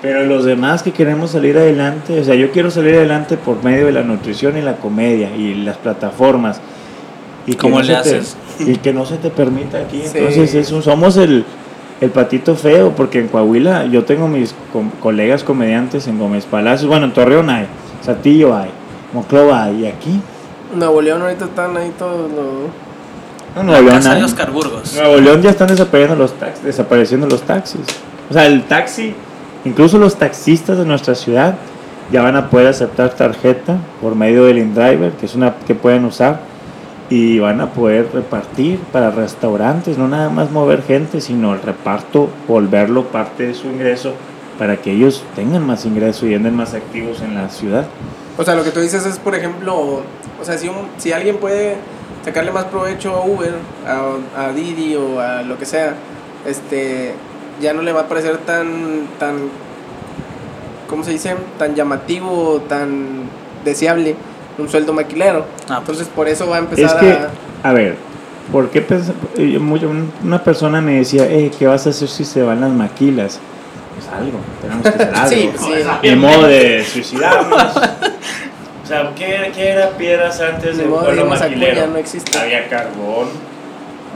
Pero los demás que queremos salir adelante, o sea, yo quiero salir adelante por medio de la nutrición y la comedia y las plataformas. Y ¿Cómo no le te- haces? y que no se te permita aquí. *laughs* Sí. Entonces, es un- somos el, el patito feo, porque en Coahuila yo tengo mis colegas comediantes en Gómez Palacios. Bueno, en Torreón hay, Satillo hay, Moclova hay, y aquí. Nuevo León ahorita están ahí todos los... No, Nuevo León hay. Oscar Burgos. Nuevo León ya están desapareciendo los, taxis, desapareciendo los taxis. O sea, el taxi, incluso los taxistas de nuestra ciudad ya van a poder aceptar tarjeta por medio del InDriver, que es una que pueden usar, y van a poder repartir para restaurantes, no nada más mover gente, sino el reparto, volverlo parte de su ingreso para que ellos tengan más ingreso y anden más activos en la ciudad. O sea, lo que tú dices es, por ejemplo, o sea, si, un- si alguien puede sacarle más provecho a Uber, a, a Didi o a lo que sea, este, ya no le va a parecer tan, tan, ¿cómo se dice? Tan llamativo, tan deseable un sueldo maquilero. Ah, Entonces, por eso va a empezar Es que, a... a ver, ¿por qué eh, una persona me decía, "Eh, ¿qué vas a hacer si se van las maquilas? Pues algo, tenemos que hacer *laughs* algo. Sí, sí. Ni modo de suicidarnos. o sea, ¿qué, qué era piedras antes del modo de pueblo maquilero? No existe. Había carbón,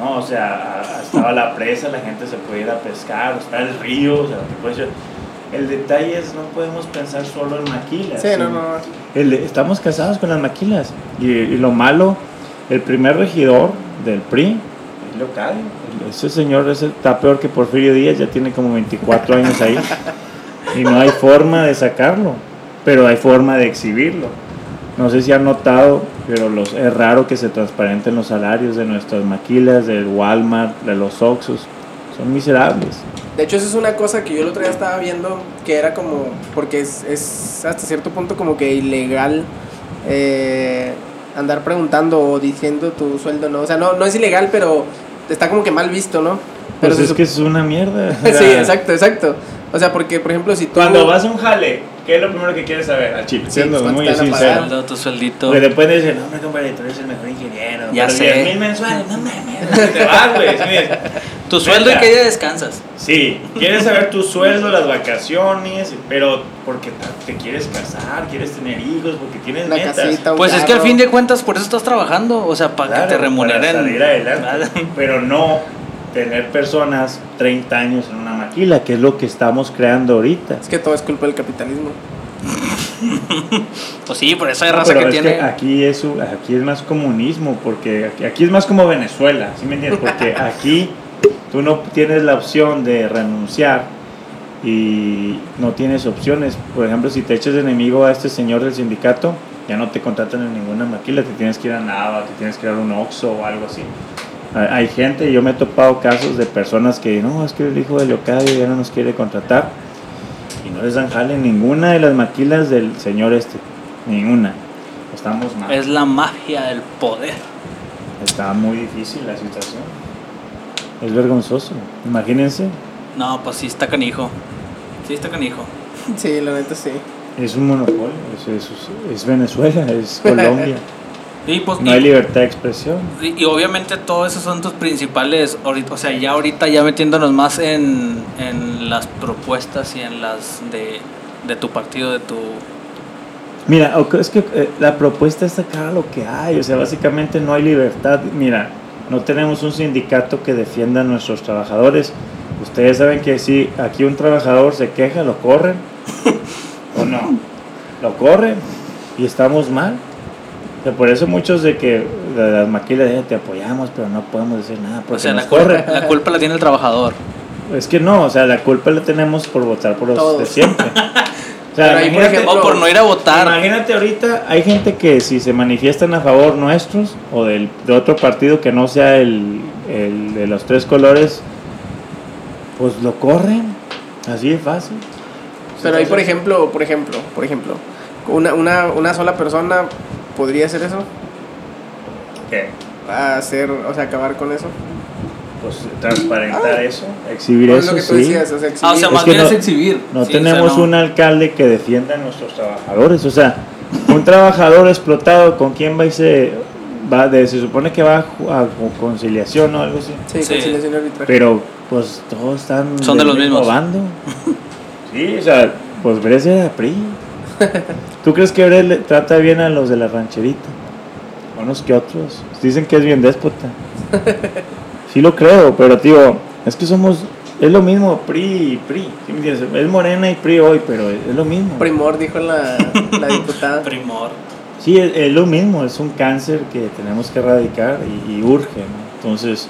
¿no? O sea, estaba la presa, la gente se podía ir a pescar, está el río, o sea, que puede ser- El detalle es, no podemos pensar solo en maquilas. Sí, no, no. el estamos casados con las maquilas. Y, y lo malo, el primer regidor del PRI local. Ese señor ese está peor que Porfirio Díaz, ya tiene como 24 años ahí. Y no hay forma de sacarlo, pero hay forma de exhibirlo. No sé si han notado, pero los, es raro que se transparenten los salarios de nuestras maquilas, del Walmart, de los Oxxos. Son miserables. De hecho, eso es una cosa que yo el otro día estaba viendo, que era como, porque es, es hasta cierto punto como que ilegal eh, andar preguntando o diciendo tu sueldo, ¿no? O sea, no, no es ilegal, pero está como que mal visto, ¿no? Pero Pues se es que es una mierda. *laughs* sí, exacto, exacto. O sea, porque, por ejemplo, si tú... Cuando vas a un jale, ¿qué es lo primero que quieres saber? Al chile, Sí, siendo pues, muy ¿cuánto te van a sincero. Sueldo, tu sueldito. Porque después dicen, no, hombre, compadre, tú eres el mejor ingeniero. Ya pero sé. 10 mil mensuales, no mames. *laughs* Te vas, güey. sí, mira. Tu sueldo y qué día descansas. Sí, quieres saber tu sueldo, las vacaciones, pero porque te quieres casar, quieres tener hijos, porque tienes La metas. casita, un Pues es que al fin de cuentas por eso estás trabajando, o sea, para Claro, que te remuneren. Para salir adelante. *laughs* Pero no tener personas 30 años en una maquila, que es lo que estamos creando ahorita. Es que todo es culpa del capitalismo. *laughs* Pues sí, por eso hay No, raza pero que es tiene. aquí, es, aquí es más comunismo, porque aquí, aquí es más como Venezuela, ¿sí me entiendes? Porque *laughs* aquí tú no tienes la opción de renunciar y no tienes opciones. Por ejemplo, si te echas de enemigo a este señor del sindicato, ya no te contratan en ninguna maquila, te tienes que ir a Nava, te tienes que ir a un Oxxo o algo así. Hay gente, yo me he topado casos de personas que no, es que el hijo de Leocadio ya no nos quiere contratar y no les dan jale ninguna de las maquilas del señor este, ninguna. Estamos mal. Es la magia del poder. Está muy difícil la situación. Es vergonzoso. Imagínense, No, pues sí está canijo. Sí está canijo. Sí, la neta sí. es un monopolio, es, es- es Venezuela, es *laughs* Colombia. Y pues No y- hay libertad de expresión. Y, y obviamente todos esos son tus principales, ahorita, o sea, ya ahorita ya metiéndonos más en, en las propuestas y en las de, de tu partido, de tu... Mira, es que eh, la propuesta es sacar lo que hay, o sea, básicamente no hay libertad. Mira, no tenemos un sindicato que defienda a nuestros trabajadores. Ustedes saben que si aquí un trabajador se queja, lo corren. *laughs* ¿O no? Lo corren y estamos mal. O sea, por eso muchos de que de las maquilas "Eh, te apoyamos, pero no podemos decir nada porque O sea, la culpa, corren. la culpa la tiene el trabajador. Es que no, o sea, la culpa la tenemos por votar por los de siempre. *laughs* O sea, Pero ahí, por ejemplo, no ir a votar. Imagínate ahorita, hay gente que si se manifiestan a favor nuestros o del, de otro partido que no sea el, el de los tres colores, pues lo corren. Así de fácil. Pero ahí, por ejemplo, por ejemplo, por ejemplo, una, una, una sola persona podría hacer eso, ¿Qué? hacer, o sea, acabar con eso. Pues transparentar eso, exhibir No es eso, lo que tú sí. decías, o sea, Ah, o sea, exhibir. más que bien no- es exhibir. No Sí, o sea, tenemos no- un alcalde que defienda a nuestros trabajadores. O sea, un trabajador explotado, ¿con quién va y se va? De, se supone que va a, conciliación o algo así. Sí, Sí. conciliación y arbitraje. Pero pues todos están Son de los mismo mismos. bando. *laughs* sí, o sea, pues Bres era PRI. ¿Tú crees que Bres le trata bien a los de la rancherita? Unos que otros. Dicen que es bien déspota. Sí lo creo, pero tío, es que somos es lo mismo PRI y PRI. Es Morena y PRI hoy, pero es, es lo mismo. Primor, dijo la, la diputada. *laughs* Primor. Sí, es, es lo mismo, es un cáncer que tenemos que erradicar y, y urge, ¿no? Entonces,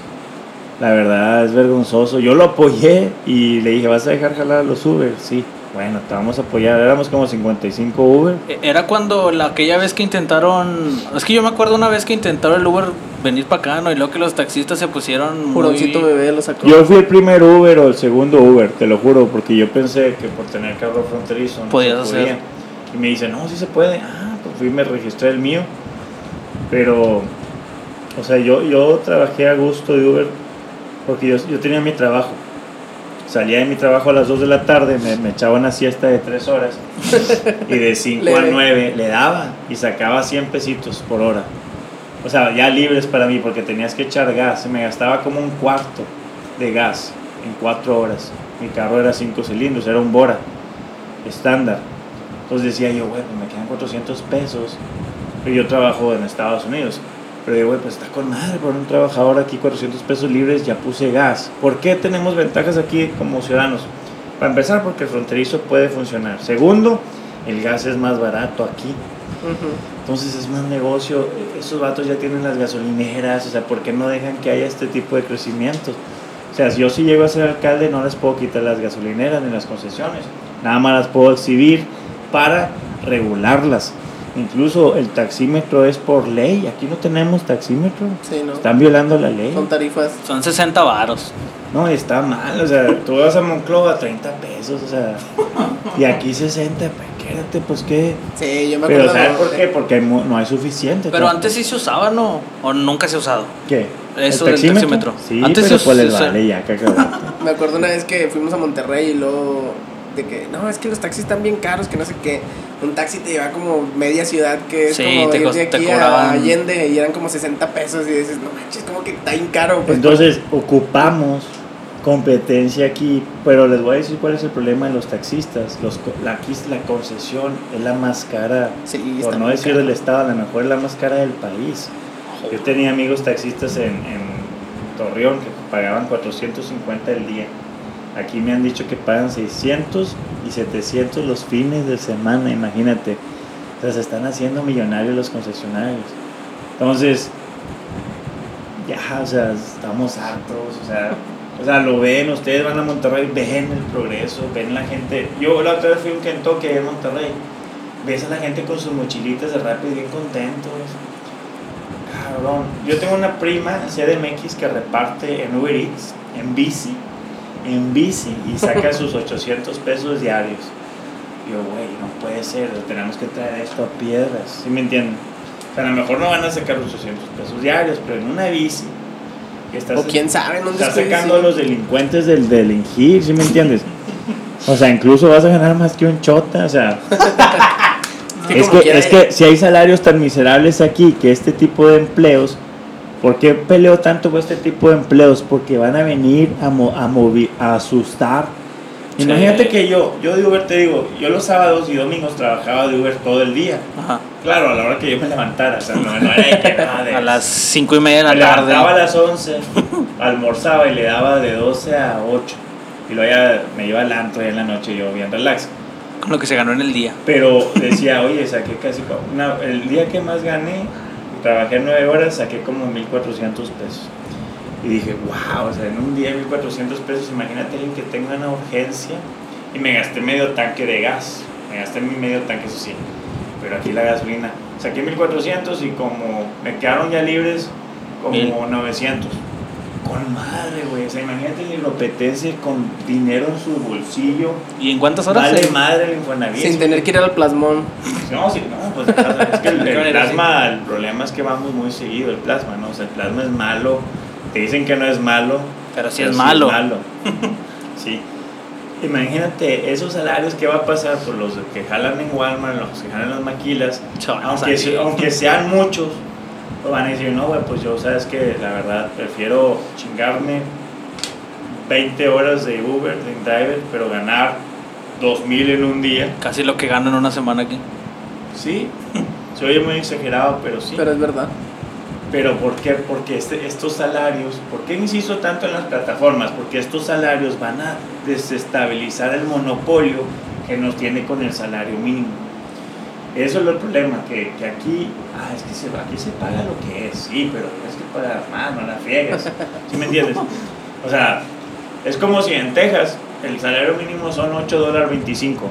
la verdad es vergonzoso. Yo lo apoyé y le dije, ¿vas a dejar jalar a los Uber? Sí, bueno, te vamos a apoyar. Éramos como 55 Uber. E- Era cuando la, aquella vez que intentaron. Es que yo me acuerdo una vez que intentaron el Uber venir para acá, ¿no? Y luego que los taxistas se pusieron. muy- Juroncito bebé lo sacó. Yo fui el primer Uber o el segundo Uber, te lo juro, porque yo pensé que por tener carro fronterizo no Podías se podía. hacer. Y me dice, no, sí se puede. Ah, pues fui y me registré el mío. Pero, o sea, yo, yo trabajé a gusto de Uber porque yo, yo tenía mi trabajo. Salía de mi trabajo a las 2 de la tarde, me, me echaba una siesta de 3 horas *laughs* y de 5 a Leve. 9 le daba y sacaba 100 pesitos por hora. O sea, ya libres para mí porque tenías que echar gas. Me gastaba como un cuarto de gas en 4 horas. Mi carro era 5 cilindros, era un Bora estándar. Entonces decía yo, bueno, me quedan 400 pesos. Pero yo trabajo en Estados Unidos. Pero digo, güey, pues está con madre, por un trabajador aquí 400 pesos libres, ya puse gas. ¿Por qué tenemos ventajas aquí como ciudadanos? Para empezar, porque el fronterizo puede funcionar. Segundo, el gas es más barato aquí. Entonces es más negocio. Esos vatos ya tienen las gasolineras. O sea, ¿por qué no dejan que haya este tipo de crecimiento? O sea, si yo sí llego a ser alcalde, no les puedo quitar las gasolineras ni las concesiones. Nada más las puedo exhibir para regularlas. Incluso el taxímetro es por ley. Aquí no tenemos taxímetro. Sí, ¿no? Están violando la ley. Son tarifas. Son 60 varos. No, está mal. O sea, tú vas a Monclova 30 pesos. O sea, y aquí 60. Pues quédate, pues qué. Sí, yo me Pero acuerdo. ¿sabes por qué? Porque no hay suficiente. Pero antes sí se usaba, ¿no? ¿O nunca se ha usado? ¿Qué? Eso del taxímetro. Sí, Antes pero se- pues les vale ya. *laughs* Me acuerdo una vez que fuimos a Monterrey y luego de que, no, es que los taxis están bien caros, que no sé qué. Un taxi te lleva como media ciudad, que es Sí, como te ir de te aquí cobraban- a Allende y eran como 60 pesos y dices, no manches, como que está bien caro. Pues, Entonces, ocupamos competencia aquí, pero les voy a decir cuál es el problema de los taxistas. Los, co- la, aquí es la concesión es la más cara, Sí, por no decir del Estado, a lo mejor es la más cara del país. Yo tenía amigos taxistas en, en Torreón que pagaban 450 el día. Aquí me han dicho que pagan 600 y 700 los fines de semana, imagínate. O sea, se están haciendo millonarios los concesionarios. Entonces, ya, o sea, estamos hartos, o sea, o sea, lo ven, ustedes van a Monterrey, ven el progreso, ven la gente. Yo la otra vez fui a un Kentucky en Monterrey, ves a la gente con sus mochilitas de rápido bien contentos. Cabrón, yo tengo una prima CDMX que reparte en Uber Eats, en bici, en bici, y saca sus 800 pesos diarios. Yo, güey, no puede ser, tenemos que traer esto a piedras, ¿sí me entienden? O sea, a lo mejor no van a sacar los 800 pesos diarios, pero en una bici, que estás, O quién sabe, ¿dónde estás sacando a los delincuentes del delinquir, ¿sí me entiendes? O sea, incluso vas a ganar más que un chota, o sea, *laughs* es que, es que si hay salarios tan miserables aquí que este tipo de empleos, ¿por qué peleo tanto por este tipo de empleos? Porque van a venir a, mo- a, movi- a asustar. Sí. Imagínate que yo, yo de Uber te digo, yo los sábados y domingos trabajaba de Uber todo el día. Ajá. Claro, a la hora que yo me levantara, o sea, no, no era que nada de- *laughs* A las 5 y media de me la levantaba a tarde. las 11, almorzaba y le daba de 12 a 8. Y luego ya me iba al antro y en la noche yo bien relax. Con lo que se ganó en el día. Pero decía, oye, saqué casi. una- el día que más gané, trabajé nueve horas, saqué como 1400 pesos. Y dije, wow, o sea, en un día 1400 pesos, imagínate alguien que tenga una urgencia. Y me gasté medio tanque de gas. Me gasté mi medio tanque, eso sí. Pero aquí la gasolina. Saqué 1400 y como me quedaron ya libres, como Mil. 900. Con madre, güey. O sea, imagínate el iropetense con dinero en su bolsillo. ¿Y en cuántas horas? Vale se- madre el Infonavit. Sin tener que ir al plasmón. No, sí, no, pues el plasma- es que el, *laughs* plasma, el problema es que vamos muy seguido, el plasma, ¿no? O sea, el plasma es malo, te dicen que no es malo, Pero sí pero es malo. *laughs* sí. Imagínate esos salarios que va a pasar por los que jalan en Walmart, los que jalan en las maquilas, aunque, se- aunque sean muchos, van a decir, no, güey, pues yo, sabes que la verdad, prefiero chingarme 20 horas de Uber, de driver, pero ganar 2000 en un día. Casi lo que gano en una semana aquí. Sí, se oye muy exagerado, pero sí. Pero es verdad. Pero ¿por qué? Porque este- estos salarios, ¿por qué insisto tanto en las plataformas? Porque estos salarios van a desestabilizar el monopolio que nos tiene con el salario mínimo. Eso es el problema, que, que aquí, ah, es que se, aquí se paga lo que es, sí, pero es que pagar más, no la friegas. ¿Sí me entiendes? O sea, es como si en Texas el salario mínimo son 8 dólares 25.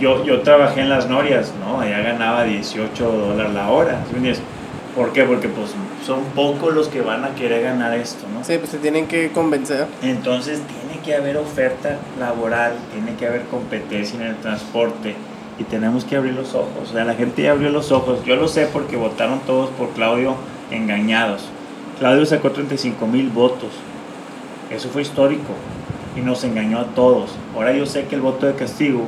Yo, yo trabajé en las Norias, ¿no? Allá ganaba 18 dólares la hora. ¿sí me entiendes? ¿Por qué? Porque pues son pocos los que van a querer ganar esto, ¿no? Sí, pues se tienen que convencer. Entonces tiene que haber oferta laboral, tiene que haber competencia en el transporte y tenemos que abrir los ojos. O sea, la gente ya abrió los ojos. Yo lo sé porque votaron todos por Claudio engañados. Claudio sacó 35 mil votos. Eso fue histórico y nos engañó a todos. Ahora yo sé que el voto de castigo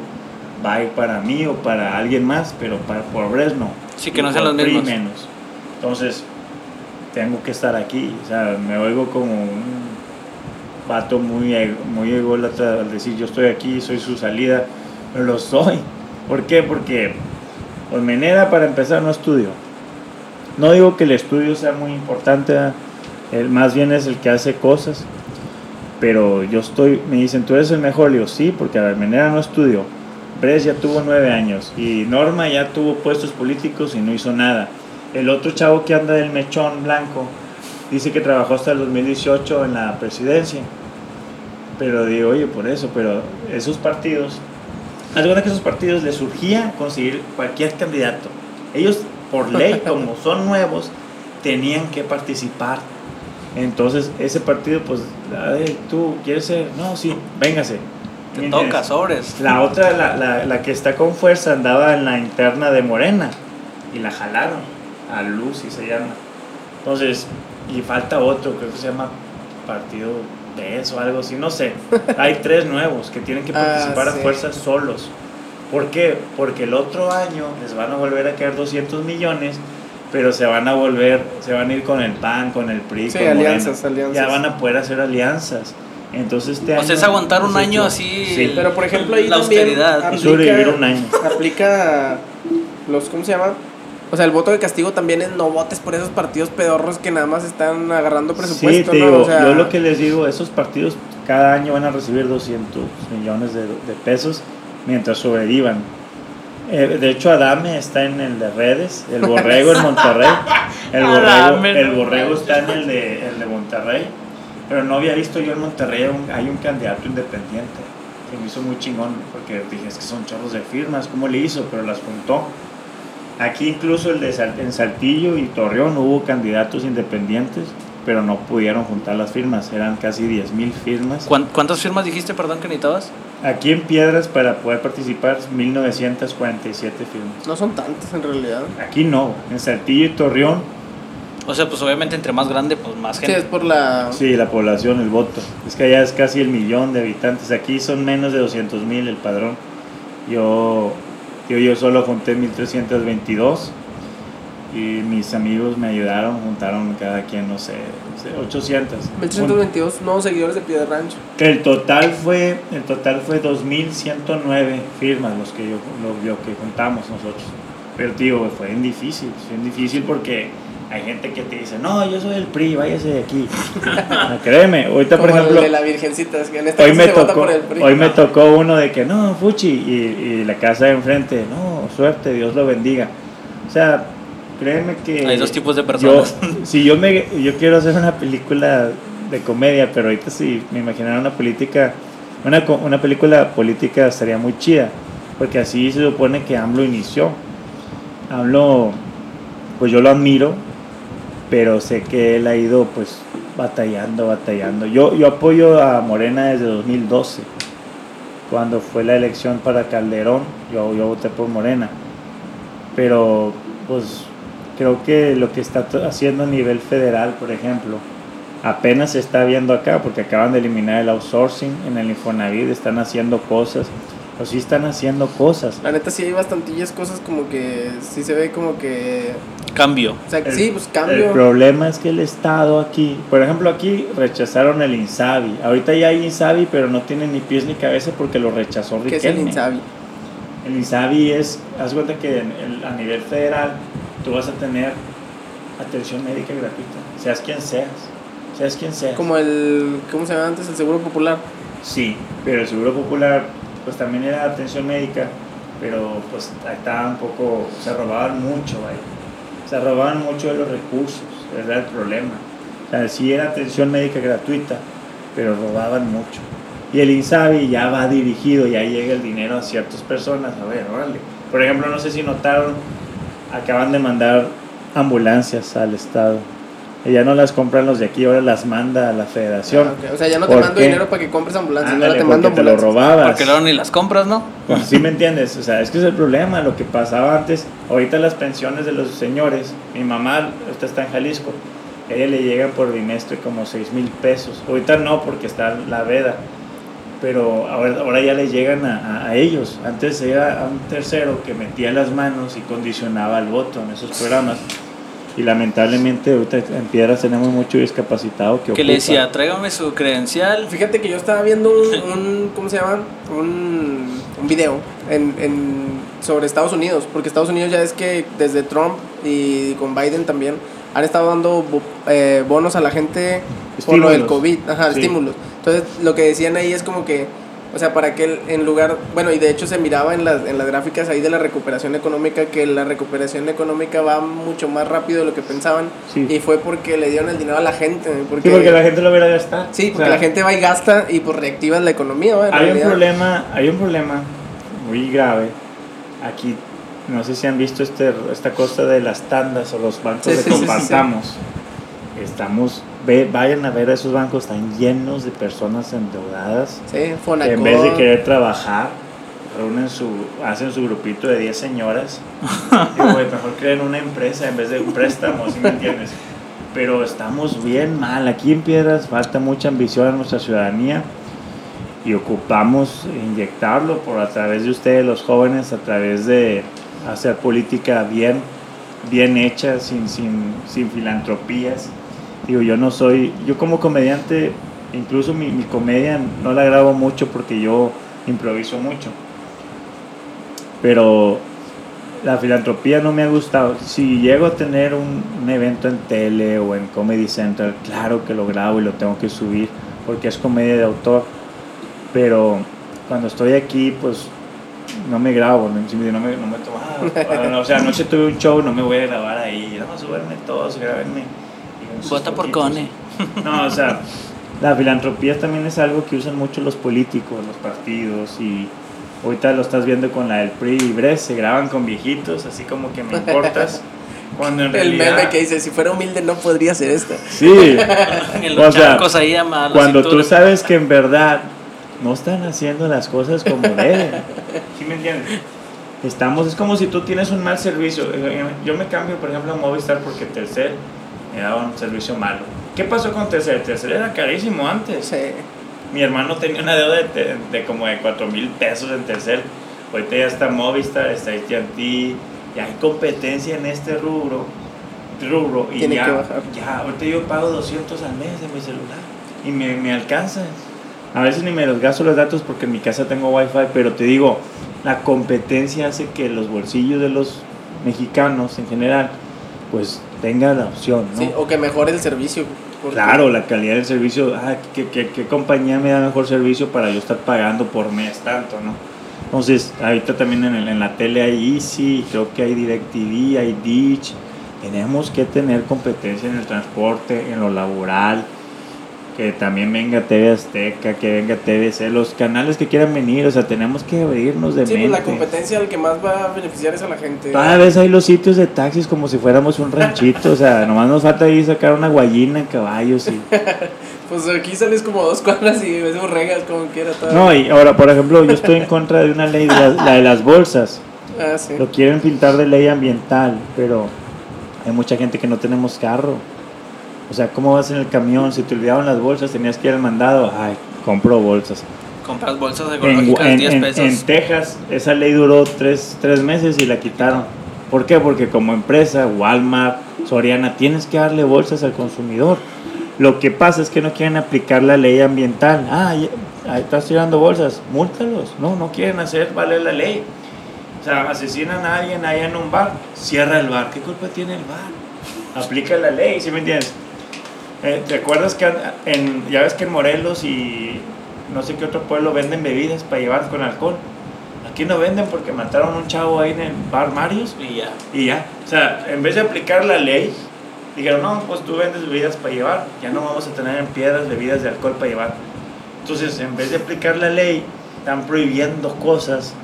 va a ir para mí o para alguien más, pero para por Bresno. Sí, que no sean los mismos. menos. Entonces, tengo que estar aquí. O sea, me oigo como un vato muy, muy ególatra al decir yo estoy aquí, soy su salida. No lo soy. ¿Por qué? Porque Olmenera, para empezar, no estudio. No digo que el estudio sea muy importante, el, más bien es el que hace cosas. Pero yo estoy, me dicen, ¿tú eres el mejor? Le digo, sí, porque a Olmenera no estudio. Bres ya tuvo nueve años y Norma ya tuvo puestos políticos y no hizo nada. El otro chavo que anda del mechón blanco dice que trabajó hasta el 2018 en la presidencia. Pero digo, oye, por eso, pero esos partidos, haz que esos partidos les surgía conseguir cualquier candidato. Ellos, por ley, *laughs* como son nuevos, tenían que participar. Entonces, ese partido, pues, ay, tú quieres ser, no, sí, véngase. Te ¿Me toca, sobres. La otra, la, la, la que está con fuerza, andaba en la interna de Morena y la jalaron. A Lucy se llama. Entonces, y falta otro, creo que se llama Partido de eso, algo así, no sé. *laughs* Hay tres nuevos que tienen que Ah, participar sí. a fuerza solos. ¿Por qué? Porque el otro año les van a volver a caer 200 millones, pero se van a volver, se van a ir con el PAN, con el PRI, Sí, con alianzas, alianzas. Ya van a poder hacer alianzas. Entonces, este O sea, es aguantar un año así. Sí. Pero por ejemplo ahí La también austeridad. Y sobrevivir un año. aplica los ¿cómo se llama? O sea, el voto de castigo también es no votes por esos partidos pedorros que nada más están agarrando presupuesto, Sí, te ¿no? digo, O sea, yo lo que les digo, esos partidos cada año van a recibir 200 millones de, de pesos mientras sobrevivan. Eh, de hecho, Adame está en el de redes, el borrego en Monterrey. El *laughs* borrego, el borrego está en el de, el de Monterrey. Pero no había visto yo en Monterrey un- hay un candidato independiente que me hizo muy chingón porque dije, es que son chorros de firmas, ¿cómo le hizo? Pero las juntó. Aquí incluso el de Sal- en Saltillo y Torreón hubo candidatos independientes, pero no pudieron juntar las firmas, eran casi 10 mil firmas. ¿Cuán- ¿Cuántas firmas dijiste, perdón, que necesitabas? Aquí en Piedras para poder participar 1947 firmas. no son tantos en realidad. Aquí no, en Saltillo y Torreón, O sea, pues obviamente entre más grande, pues más Sí, es gente. por la sí, la población, el voto. Es que allá es casi el millón de habitantes, aquí son menos de 200 mil el padrón. Yo, yo, yo solo junté 1322 y mis amigos me ayudaron, juntaron cada quien, no sé, no sé, 800. 1322 nuevos seguidores de Piedra Rancho. El total fue, el total fue 2109 firmas los que yo, lo, lo que juntamos nosotros. Pero digo, fue bien difícil, fue bien difícil porque hay gente que te dice, no, yo soy el PRI, váyase de aquí. No, *laughs* créeme, ahorita por ejemplo, el de la Virgencita, es que en este hoy me tocó, por el PRI. hoy me tocó uno de que no, Fuchi, y, y la casa de enfrente, no, suerte, Dios lo bendiga. O sea, créeme que Hay dos tipos de personas. yo, si yo me yo quiero hacer una película de comedia, pero ahorita si me imaginara una política, una, co- una película política estaría muy chida, porque así se supone que AMLO inició. AMLO, pues yo lo admiro, pero sé que él ha ido pues batallando, batallando. Yo, yo apoyo a Morena desde 2012, cuando fue la elección para Calderón, yo, yo voté por Morena, pero pues creo que lo que está haciendo a nivel federal, por ejemplo, apenas se está viendo acá, porque acaban de eliminar el outsourcing en el Infonavit, están haciendo cosas, o sí están haciendo cosas. La neta sí hay bastantillas cosas como que sí se ve como que... Cambio. O sea, que El- sí, pues El cambio. problema es que el Estado aquí, por ejemplo, aquí rechazaron el INSABI. Ahorita ya hay INSABI, pero no tiene ni pies ni cabeza porque lo rechazó que es el Riquelme. Insabi. El INSABI es, haz cuenta que en el- a nivel federal tú vas a tener atención médica gratuita, seas quien seas, seas quien seas. Como el... ¿Cómo se llama antes? El Seguro Popular. Sí, pero el Seguro Popular pues también era atención médica, pero pues estaba un poco, se robaban mucho, vaya. Se robaban mucho de los recursos, era el problema. O sea, sí era atención médica gratuita, pero robaban mucho. Y el INSABI ya va dirigido, ya llega el dinero a ciertas personas. A ver, órale. Por ejemplo, no sé si notaron, acaban de mandar ambulancias al Estado. Ya no las compran los de aquí, ahora las manda a la federación. Ah. O sea, ya no te ¿Por mando qué? dinero para que compres ambulancia, Ándale, ahora te mando porque te lo robabas. Porque luego ni las compras, ¿no? Pues, ¿Sí me entiendes? O sea, es que es el problema, lo que pasaba antes, ahorita las pensiones de los señores, mi mamá, esta está en Jalisco, a ella le llegan por bimestre como 6 mil pesos, ahorita no porque está la veda, pero ahora, ahora ya le llegan a, a- a ellos, antes era a un tercero que metía las manos y condicionaba el voto en esos programas, y lamentablemente ahorita en Piedras tenemos mucho discapacitado que Que le decía, tráigame su credencial. Fíjate que yo estaba viendo un, un- ¿cómo se llama? Un, un video en, en- sobre Estados Unidos, porque Estados Unidos ya es que desde Trump y con Biden también han estado dando bo- eh, bonos a la gente por lo del. COVID, ajá, Sí. estímulos. Entonces, lo que decían ahí es como que, o sea, para que el- en lugar, bueno, y de hecho se miraba en las, en las gráficas ahí de la recuperación económica, que la recuperación económica va mucho más rápido de lo que pensaban, Sí. y fue porque le dieron el dinero a la gente, porque, Sí, porque la gente lo verá gastar. Sí, O porque sea, la gente va y gasta y pues reactivas la economía, Hay un problema, hay un problema muy grave aquí no sé si han visto este, esta cosa de las tandas o los bancos Sí, de compartamos. Estamos, ve, vayan a ver a esos bancos, están llenos de personas endeudadas. Sí, en vez de querer trabajar, reúnen su, hacen su grupito de 10 señoras. *laughs* y güey, mejor creen una empresa en vez de un préstamo, ¿sí me entiendes? Pero estamos bien mal. Aquí en Piedras falta mucha ambición en nuestra ciudadanía y ocupamos inyectarlo por a través de ustedes, los jóvenes, a través de hacer política bien, bien hecha, sin, sin, sin filantropías. Digo, yo no soy, yo como comediante, incluso mi, mi comedia no la grabo mucho porque yo improviso mucho. Pero la filantropía no me ha gustado. Si llego a tener un, un evento en tele o en Comedy Central, claro que lo grabo y lo tengo que subir porque es comedia de autor. Pero cuando estoy aquí, pues no me grabo, no, no me, no me tomo, ah, *laughs* o sea, anoche tuve un show, no me voy a grabar ahí, no, súbanme todos, grábenme. Vota por. Cone. *laughs* No, o sea, la filantropía también es algo que usan mucho los políticos, los partidos y ahorita lo estás viendo con la del PRI y BRES, se graban con viejitos, así como que me *laughs* importas. Cuando en El realidad... meme que dice, si fuera humilde no podría ser esto. Sí, *laughs* En O los sea, charcos ahí a cuando tú cintura. sabes que en verdad no están haciendo las cosas como deben. ¿Sí me entiendes? Estamos, es como si tú tienes un mal servicio. Yo me cambio, por ejemplo, a Movistar porque Telcel me daba un servicio malo. ¿Qué pasó con Telcel? Telcel era carísimo antes. Sí. Mi hermano tenía una deuda de, de- de como de 4 mil pesos en Telcel. Ahorita ya está Movistar, está AT&T, ya hay competencia en este rubro. rubro y Tiene ya, que bajar. ya, ahorita yo pago 200 al mes de mi celular y me, me alcanza. A veces ni me los gasto los datos porque en mi casa tengo wifi, pero te digo, la competencia hace que los bolsillos de los mexicanos en general, pues tenga la opción, ¿no? Sí, o que mejore el servicio. porque- Claro, la calidad del servicio, ah, ¿qué, qué, qué compañía me da mejor servicio para yo estar pagando por mes tanto, no? Entonces, ahorita también en, el- en la tele hay Easy, creo que hay DirecTV, hay Ditch. Tenemos que tener competencia en el transporte, en lo laboral, que también venga TV Azteca, que venga TVC, los canales que quieran venir, o sea, tenemos que abrirnos de Sí, pues mente. la competencia al que más va a beneficiar es a la gente. Cada vez hay los sitios de taxis como si fuéramos un ranchito, o sea, *laughs* nomás nos falta ahí sacar una guayina, caballos y... *laughs* Pues aquí sales como dos cuadras y ves borregas como quiera. todo. No, y ahora, por ejemplo, yo estoy en *laughs* contra de una ley, de la, la de las bolsas. Ah, sí. Lo quieren pintar de ley ambiental, pero hay mucha gente que no tenemos carro. O sea, ¿cómo vas en el camión? Si te olvidaban las bolsas, tenías que ir al mandado. Ay, compro bolsas. Compras bolsas ecológicas, en- 10 en- pesos. en Texas, esa ley duró tres, tres meses y la quitaron. ¿Por qué? Porque como empresa, Walmart, Soriana, tienes que darle bolsas al consumidor. Lo que pasa es que no quieren aplicar la ley ambiental. Ah, ahí estás tirando bolsas, múltalos. No, no quieren hacer valer la ley. O sea, asesinan a alguien allá en un bar, cierra el bar. ¿Qué culpa tiene el bar? Aplica la ley, ¿sí me entiendes? Eh, ¿Te acuerdas que en, ya ves que en Morelos y no sé qué otro pueblo venden bebidas para llevar con alcohol? Aquí no venden porque mataron a un chavo ahí en el bar Marius Y ya. y ya. O sea, en vez de aplicar la ley, dijeron, no, pues tú vendes bebidas para llevar, ya no vamos a tener en piedras bebidas de alcohol para llevar. Entonces, en vez de aplicar la ley, están prohibiendo cosas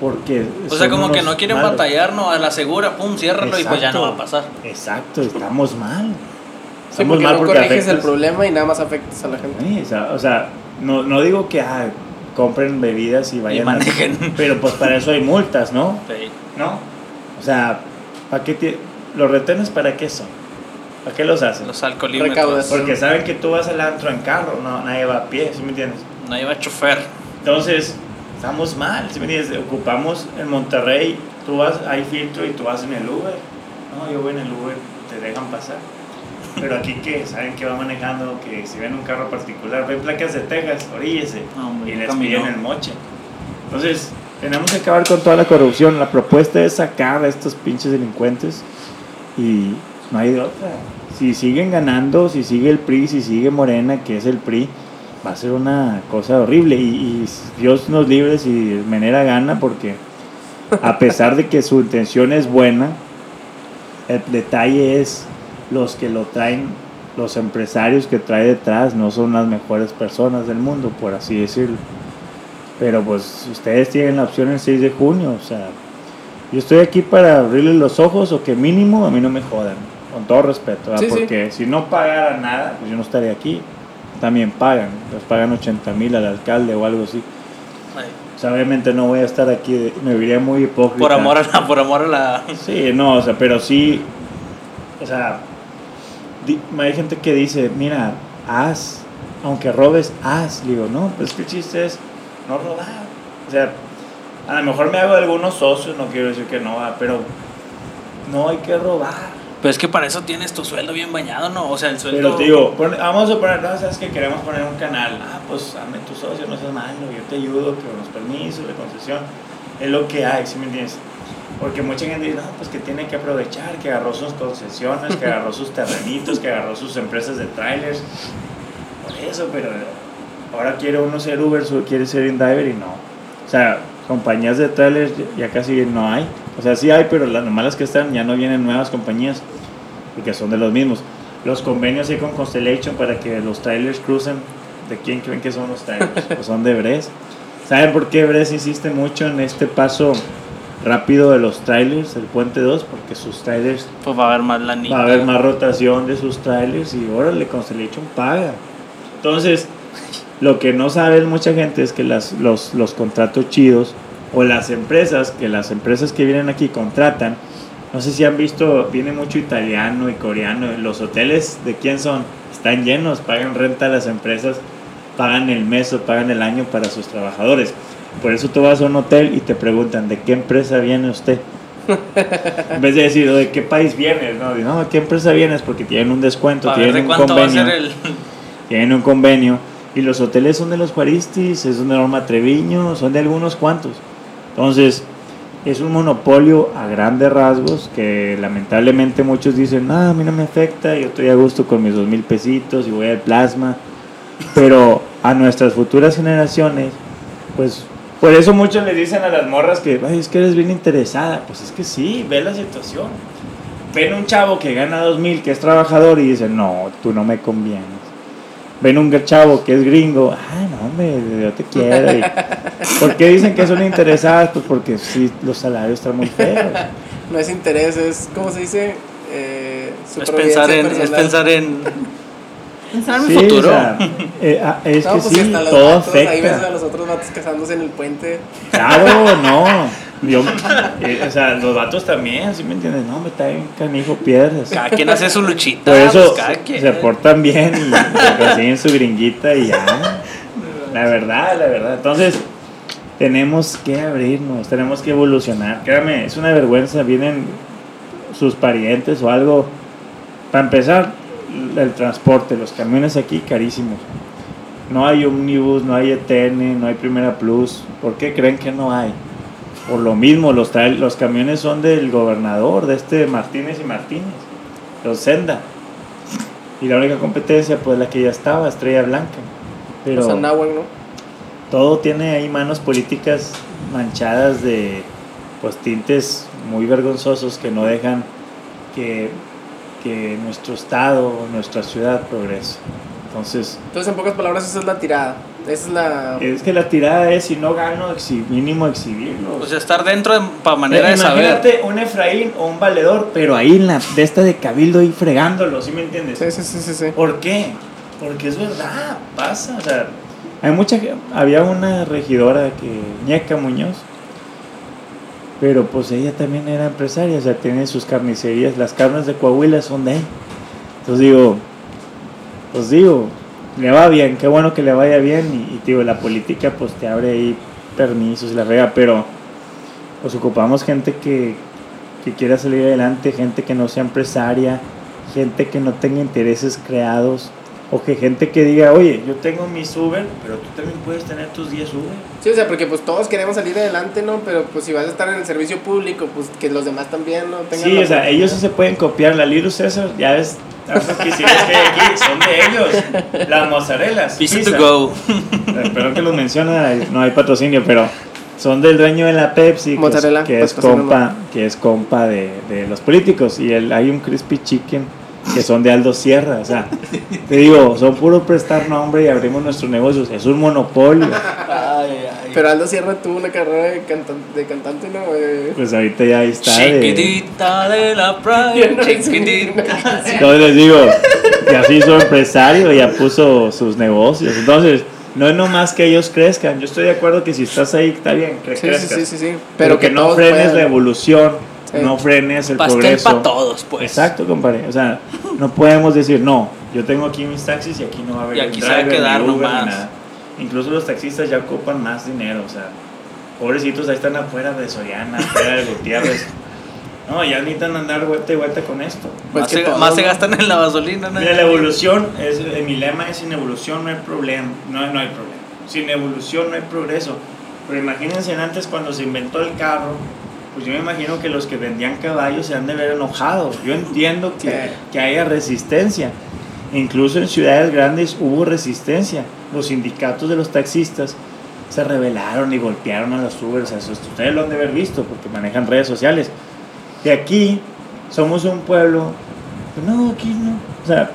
porque... O sea, como que no quieren malos. batallar, no, a la segura, pum, ciérralo y pues ya no va a pasar. Exacto, estamos mal. Sí, porque mal no porque corriges el afectas- problema y nada más afectas a la gente. Sí, o sea, o sea, no, no digo que ah, compren bebidas y vayan a- manejen. *laughs* pero pues para eso hay multas, ¿no? Sí. ¿No? O sea, ¿para qué te- los retenes para qué son? ¿Para qué los hacen? Los alcoholímetros. Porque saben que tú vas al antro en carro, no, nadie va a pie, ¿sí me entiendes? No lleva chofer. Entonces, estamos mal, ¿sí me entiendes? Ocupamos en Monterrey, tú vas, hay filtro y tú vas en el Uber. No, yo voy en el Uber, te dejan pasar. Pero aquí que saben que va manejando, que si ven un carro particular, ven placas de Texas, oríllese. No, y les camino. piden el moche. Entonces, tenemos que acabar con toda la corrupción. La propuesta es sacar a estos pinches delincuentes y no hay de otra. Si siguen ganando, si sigue el PRI, si sigue Morena, que es el PRI, va a ser una cosa horrible. Y, y Dios nos libre si Menera gana, porque a pesar de que su intención es buena, el detalle es los que lo traen, los empresarios que trae detrás, no son las mejores personas del mundo, por así decirlo. Pero pues ustedes tienen la opción el 6 de junio, o sea, Yo estoy aquí para abrirle los ojos o que mínimo a mí no me jodan, con todo respeto. Sí, sí. porque si no pagara nada, pues yo no estaría aquí. También pagan, les pagan 80 mil al alcalde o algo así. O sea, obviamente no voy a estar aquí, me vería muy hipócrita. Por amor a la, por amor a la. Sí, no, o sea, pero sí, o sea, hay gente que dice, mira, haz, aunque robes, haz. Le digo, no, pues que el chiste es no robar. O sea, a lo mejor me hago de algunos socios, no quiero decir que no, va, pero no hay que robar. Pero es que para eso tienes tu sueldo bien bañado, ¿no? O sea, el sueldo. Pero te digo, vamos a poner, no, sabes que queremos poner un canal. Ah, pues hazme tu socio, no seas malo, yo te ayudo con los permisos, de concesión. Es lo que hay, ¿sí me entiendes? Porque mucha gente dice, no, pues que tiene que aprovechar, que agarró sus concesiones, que agarró sus terrenitos, que agarró sus empresas de trailers. Por eso, pero ahora quiere uno ser Uber, quiere ser InDiver y no. O sea, compañías de trailers ya- ya casi no hay. O sea, sí hay, pero las malas que están ya no vienen nuevas compañías porque son de los mismos. Los convenios hay con Constellation para que los trailers crucen. ¿De quién creen que son los trailers? *laughs* Pues son de Bres. ¿Saben por qué Bres insiste mucho en este paso rápido de los trailers, el puente 2? Porque sus trailers Pues va a haber más la va a haber más rotación de sus trailers y órale, Constellation paga. Entonces, lo que no sabe mucha gente es que las, los, los contratos chidos o las empresas, que las empresas que vienen aquí contratan, no sé si han visto, viene mucho italiano y coreano, los hoteles de quién son, están llenos, pagan renta a las empresas, pagan el mes o pagan el año para sus trabajadores. Por eso tú vas a un hotel y te preguntan, ¿de qué empresa viene usted? En vez de decir, ¿de qué país vienes? No, de, no, ¿de qué empresa vienes? Porque tienen un descuento, tienen de un convenio. el. Tienen un convenio. Y los hoteles son de los Juaristis, es de Norma Treviño, son de algunos cuantos. Entonces, es un monopolio a grandes rasgos que lamentablemente muchos dicen, ah, a mí no me afecta, yo estoy a gusto con mis dos mil pesitos y voy al plasma. Pero a nuestras futuras generaciones, pues por eso muchos le dicen a las morras que, Ay, es que eres bien interesada. Pues es que sí, ve la situación. Ven un chavo que gana dos mil, que es trabajador y dicen, no, tú no me convienes. Ven un chavo que es gringo, ah, no, hombre, yo te quiero. Y, *laughs* ¿Por qué dicen que son interesadas? Pues porque sí, los salarios están muy feos. *laughs* No es interés, es, ¿cómo se dice? Eh, Es pensar en. Es pensar en. Pensar en Sí, futuro. o sea, eh, ah, es No, que pues sí, todo vatos, Ahí ves a afecta. los otros vatos casándose en el puente. Claro, *laughs* no. Yo, eh, o sea, los vatos también, ¿sí me entiendes? No, me está bien canijo piedras. Cada quien hace su luchita. Por eso pues, cada quien. se portan bien y consiguen su gringuita y ya. La verdad, la verdad. Entonces, tenemos que abrirnos, tenemos que evolucionar. Créame, es una vergüenza. Vienen sus parientes o algo. Para empezar, el transporte, los camiones aquí carísimos. No hay Omnibus, no hay ETN, no hay Primera Plus. ¿Por qué creen que no hay? Por lo mismo, los, los camiones son del gobernador, de este Martínez y Martínez, los Senda. Y la única competencia, pues la que ya estaba, Estrella Blanca. Pero Anáhuac, ¿no? todo tiene ahí manos políticas manchadas de pues tintes muy vergonzosos que no dejan que, que nuestro estado, nuestra ciudad progrese. Entonces, Entonces, en pocas palabras, esa es la tirada. Esa es la. es que la tirada es si no gano, exhi- mínimo exhibirlo. O sea, estar dentro de, para manera Eh, de saber. Imagínate un Efraín o un valedor, pero ahí en la de esta de cabildo ahí fregándolo, ¿sí me entiendes? Sí, sí, sí, sí. sí. ¿Por qué? Porque es verdad, pasa. O sea, hay mucha había una regidora que, Ñeca Muñoz, pero pues ella también era empresaria, o sea, tiene sus carnicerías, las carnes de Coahuila son de él. Entonces digo, pues digo, le va bien, qué bueno que le vaya bien y, y, digo, la política pues te abre ahí permisos y la rega, pero pues ocupamos gente que, que quiera salir adelante, gente que no sea empresaria, gente que no tenga intereses creados, o que gente que diga, oye, yo tengo mis Uber, pero tú también puedes tener tus 10 Uber. Sí, o sea, porque pues todos queremos salir adelante, ¿no? Pero pues si vas a estar en el servicio público, pues que los demás también, ¿no? Tengan Sí, o sea, ellos sí se pueden copiar. La Little César, ya ves, que hicieron que hay aquí, son de ellos. Las mozzarelas. Pizza pizza. to go. Eh, Perdón que los menciona, no hay patrocinio, pero son del dueño de la Pepsi, que es, Mozzarella, que es compa, que es compa de, de los políticos. Y el, hay un crispy chicken que son de Aldo Sierra. O sea, te digo, son puro prestar nombre y abrimos nuestros negocios. Es un monopolio. Ay, ay. Pero Aldo Sierra tuvo una carrera de, cantan- de cantante, ¿no? Eh, Pues ahorita ya ahí está. Chiquitita de la playa, no chiquitita. Entonces les digo, ya se hizo empresario, ya puso sus negocios. Entonces, no es nomás que ellos crezcan. Yo estoy de acuerdo que si estás ahí, está bien, que sí, sí, crezcas. sí, sí, sí. Pero, que, no frenes puedan. la evolución, Sí. no frenes el Pastel progreso. para todos, pues. Exacto, compadre. O sea, no podemos decir, no, yo tengo aquí mis taxis y aquí no va a haber Y aquí se va a quedar Uber, nomás. nada. Incluso los taxistas ya ocupan más dinero, o sea, pobrecitos ahí están afuera de Soriana, afuera de Gutiérrez. No, ya necesitan andar vuelta y vuelta con esto. Pues más que se, gastan en la gasolina, ¿no? Mira, la evolución, es, mi lema es sin evolución no hay problema, no, no hay problema. Sin evolución no hay progreso. Pero imagínense antes cuando se inventó el carro, pues yo me imagino que los que vendían caballos se han de ver enojados. Yo entiendo que, Sí. que haya resistencia. Incluso en ciudades grandes hubo resistencia. Los sindicatos de los taxistas se rebelaron y golpearon a los Ubers. Eso ustedes lo han de haber visto porque manejan redes sociales. Y aquí somos un pueblo. pues no, aquí no. O sea,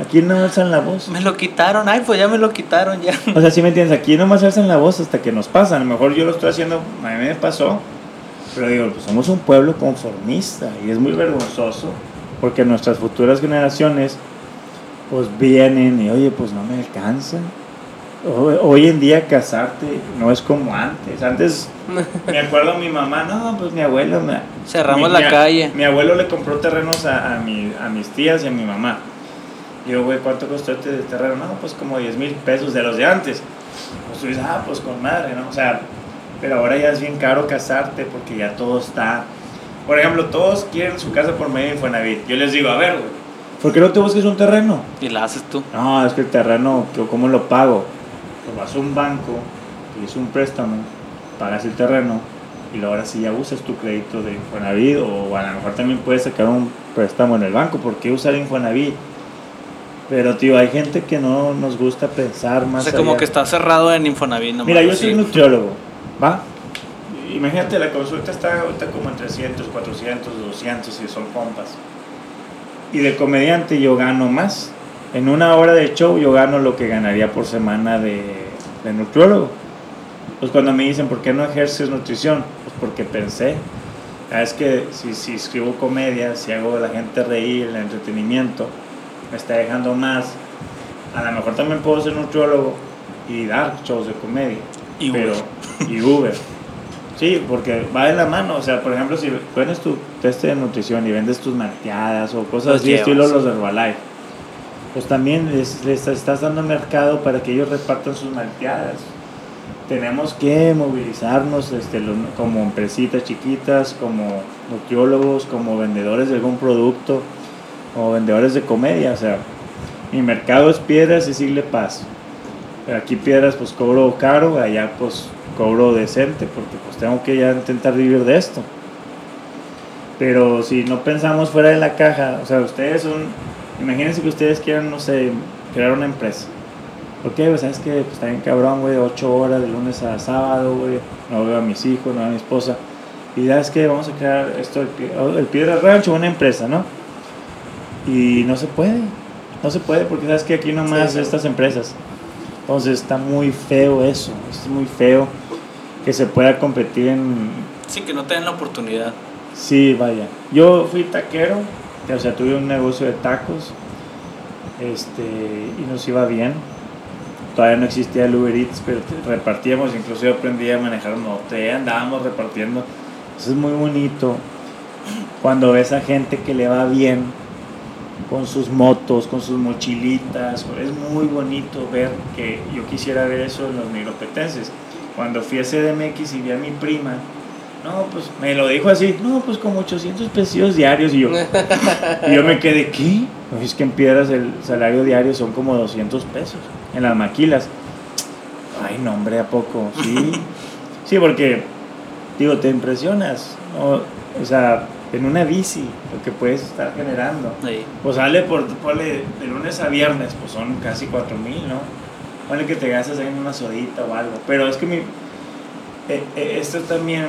aquí no alzan la voz. Me lo quitaron, ay, pues ya me lo quitaron, ya. O sea, si me entiendes, aquí nomás alzan la voz hasta que nos pasa. A lo mejor yo lo estoy haciendo, a mí me pasó. Pero digo, pues somos un pueblo conformista y es muy vergonzoso porque nuestras futuras generaciones pues vienen y oye, pues no me alcanza. Hoy, en día casarte no es como antes. Antes *laughs* me acuerdo a mi mamá, no, pues mi abuelo me... Cerramos mi- la mi calle. Mi abuelo le compró terrenos a, a, mi- a mis tías y a mi mamá. Yo, güey, ¿cuánto costó este terreno? No, pues como 10 mil pesos de los de antes. Pues tú dices, ah, pues con madre, ¿no? O sea, pero ahora ya es bien caro casarte porque ya todo está. Por ejemplo, todos quieren su casa por medio de Infonavit. Yo les digo, a ver, güey, ¿por qué no te busques un terreno? Y la haces tú. No, es que el terreno, ¿yo ¿cómo lo pago? Pues vas a un banco, pides un préstamo, pagas el terreno y luego ahora sí ya usas tu crédito de Infonavit o a lo mejor también puedes sacar un préstamo en el banco. ¿Por qué usar Infonavit? Pero, tío, hay gente que no nos gusta pensar O más sea, como allá. que está cerrado en Infonavit nomás, Mira, yo soy nutriólogo, ¿va? Imagínate, la consulta está ahorita como en 300, 400, 200 si son compas. Y de comediante yo gano más. En una hora de show yo gano lo que ganaría por semana de, de nutriólogo. Pues cuando me dicen, ¿por qué no ejerces nutrición? Pues porque pensé, ah, es que si, si escribo comedia, si hago a la gente reír, el entretenimiento, me está dejando más. A lo mejor también puedo ser nutriólogo y dar shows de comedia. Y pero, Uber. Y Uber. Sí, porque va de la mano. O sea, por ejemplo, si pones tu test de nutrición y vendes tus malteadas o cosas Los así, llevas. estilo los de Herbalife, pues también les, les estás dando mercado para que ellos repartan sus malteadas. Tenemos que movilizarnos este, como empresitas chiquitas, como nutriólogos, como vendedores de algún producto, como vendedores de comedia. O sea, mi mercado es piedras y Sigle Paz. Aquí piedras pues cobro caro, allá pues cobro decente porque pues tengo que ya intentar vivir de esto. Pero si no pensamos fuera de la caja, o sea, ustedes son, imagínense que ustedes quieran, no sé, crear una empresa. Ok, pues sabes que pues, está bien cabrón, güey, ocho horas de lunes a sábado, güey, no veo a mis hijos, no veo a mi esposa. Y ya es que vamos a crear esto, el, Pie- el Piedra Rancho, una empresa, ¿no? Y no se puede, no se puede porque sabes que aquí nomás Sí, sí. estas empresas. Entonces está muy feo eso, es muy feo que se pueda competir en... Sí, que no te den la oportunidad. Sí, vaya. Yo fui taquero, o sea, tuve un negocio de tacos este, y nos iba bien. Todavía no existía el Uber Eats, pero repartíamos, incluso yo aprendí a manejar un mote, andábamos repartiendo. Eso es muy bonito cuando ves a gente que le va bien con sus motos, con sus mochilitas. Es muy bonito ver que yo quisiera ver eso en los nigropetenses. Cuando fui a CDMX y vi a mi prima, no, pues me lo dijo así, no, pues como 800 pesos diarios. Y yo, y yo me quedé, ¿qué? Pues es que en piedras el salario diario son como 200 pesos en las maquilas. Ay, no, hombre, ¿a poco? Sí, *laughs* sí, porque, digo, te impresionas, ¿no? O sea, en una bici, lo que puedes estar generando. Ahí. Pues sale por, ponle de lunes a viernes, pues son casi 4 mil, ¿no? Ponle que te gastas ahí en una sodita o algo. Pero es que mi, eh, eh, esto también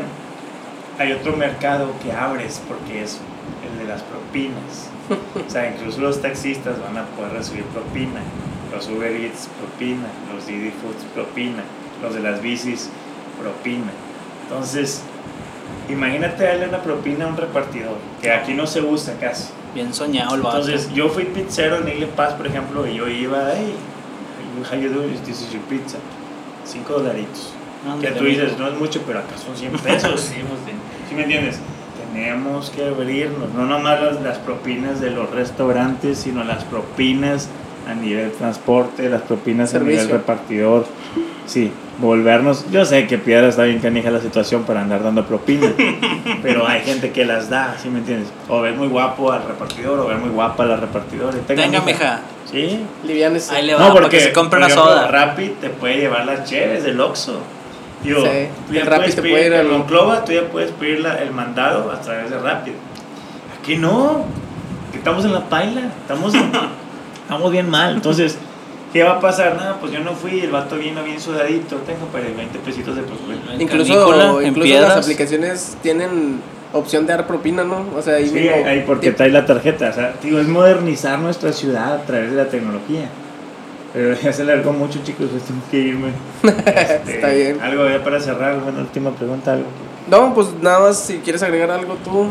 hay otro mercado que abres porque es el de las propinas. O sea, incluso los taxistas van a poder recibir propina, los Uber Eats propina, los Didi Foods propina, los de las bicis propina. Entonces, imagínate darle una propina a un repartidor, que aquí no se usa casi. Bien soñado el vato. Entonces, yo fui pizzero en Ile Paz, por ejemplo, y yo iba, hey, how you doing? This is your pizza. Cinco dolaritos. Que tú dices, no es mucho, pero acá son 100 *laughs* pesos. Sí, pues, sí. ¿Sí me entiendes? Tenemos que abrirnos, no nomás las, las propinas de los restaurantes, sino las propinas a nivel transporte, las propinas a nivel Servicio. repartidor. Sí, volvernos. Yo sé que Piedra está bien canija la situación para andar dando propina, *laughs* pero hay gente que las da, ¿sí me entiendes? O ver muy guapo al repartidor, o ver muy guapa a la repartidora. Tenga, Venga, mija. Sí. Livianes. Ahí le va No, porque que se compre por una ejemplo, soda. Rappi te puede llevar las cheves del Oxxo. Digo, Sí, tú ya el Rappi puedes te pedir puede ir al- Monclova, tú ya puedes pedir la- el mandado a través de Rappi. Aquí no, que estamos en la paila, estamos, *laughs* estamos bien mal. Entonces, ¿qué va a pasar? Nada, pues yo no fui, el vato vino bien sudadito, tengo para 20 pesitos de propina. Incluso, incluso las aplicaciones tienen opción de dar propina, ¿no? O sea, ahí Sí, mismo- ahí porque trae la tarjeta. O sea, digo, es modernizar nuestra ciudad a través de la tecnología. Pero *laughs* ya se largó mucho, chicos, pues tengo que irme. *laughs* Este, Está bien. Algo ya para cerrar, bueno, última pregunta, algo. No, pues nada más si quieres agregar algo tú.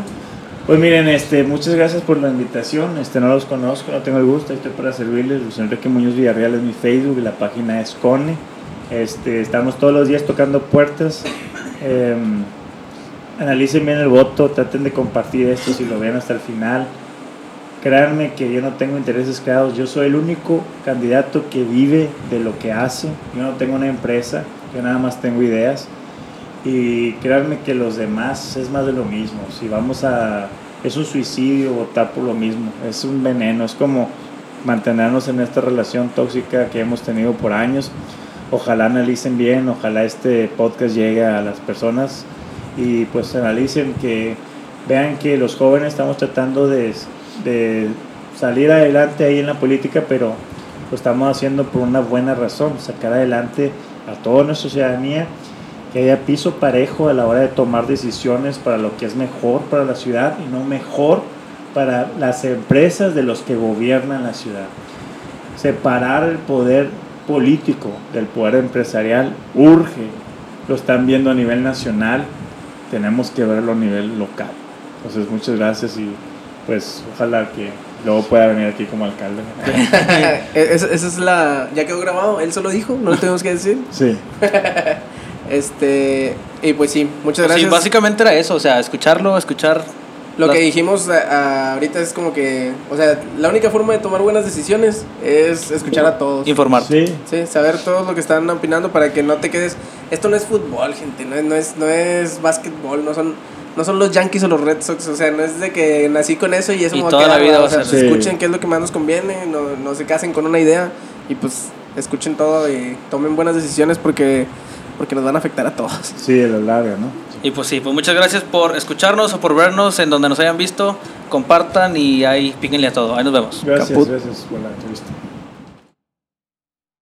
Pues miren, este, muchas gracias por la invitación. Este, no los conozco, no tengo el gusto, estoy para servirles. Luis Enrique Muñoz Villarreal es mi Facebook, la página es Cone. Este, estamos todos los días tocando puertas. Em, analicen bien el voto, traten de compartir esto si lo ven hasta el final. Créanme que yo no tengo intereses creados, yo soy el único candidato que vive de lo que hace. Yo no tengo una empresa, yo nada más tengo ideas. Y créanme que los demás es más de lo mismo. Si vamos a. Es un suicidio votar por lo mismo. Es un veneno. Es como mantenernos en esta relación tóxica que hemos tenido por años. Ojalá analicen bien. Ojalá este podcast llegue a las personas. Y pues analicen que. Vean que los jóvenes estamos tratando de, de salir adelante ahí en la política, pero lo estamos haciendo por una buena razón. Sacar adelante a toda nuestra ciudadanía que haya piso parejo a la hora de tomar decisiones para lo que es mejor para la ciudad y no mejor para las empresas de los que gobiernan la ciudad. Separar el poder político del poder empresarial urge. Lo están viendo a nivel nacional, tenemos que verlo a nivel local. Entonces, muchas gracias y pues ojalá que luego pueda venir aquí como alcalde. *laughs* esa, esa es la. Ya quedó grabado, él solo dijo, no lo tenemos que decir. Sí, *laughs* Este. Y pues sí, muchas Pues sí, gracias. básicamente era eso, o sea, escucharlo, escuchar. Lo las- que dijimos a- a- ahorita es como que. O sea, la única forma de tomar buenas decisiones es escuchar a todos. Informarte. sí, Sí, saber todo lo que están opinando para que no te quedes. Esto no es fútbol, gente, no es, no es, no es básquetbol, no son, no son los Yankees o los Red Sox, o sea, no es de que nací con eso y eso Y me va a toda quedar, la vida o va a sea, así. escuchen qué es lo que más nos conviene, no, no se casen con una idea y pues escuchen todo y tomen buenas decisiones porque, porque nos van a afectar a todos. sí, de la larga, ¿no? Y pues sí, pues muchas gracias por escucharnos o por vernos en donde nos hayan visto. Compartan y ahí píquenle a todo. Ahí nos vemos. Gracias, Caput. gracias por la entrevista.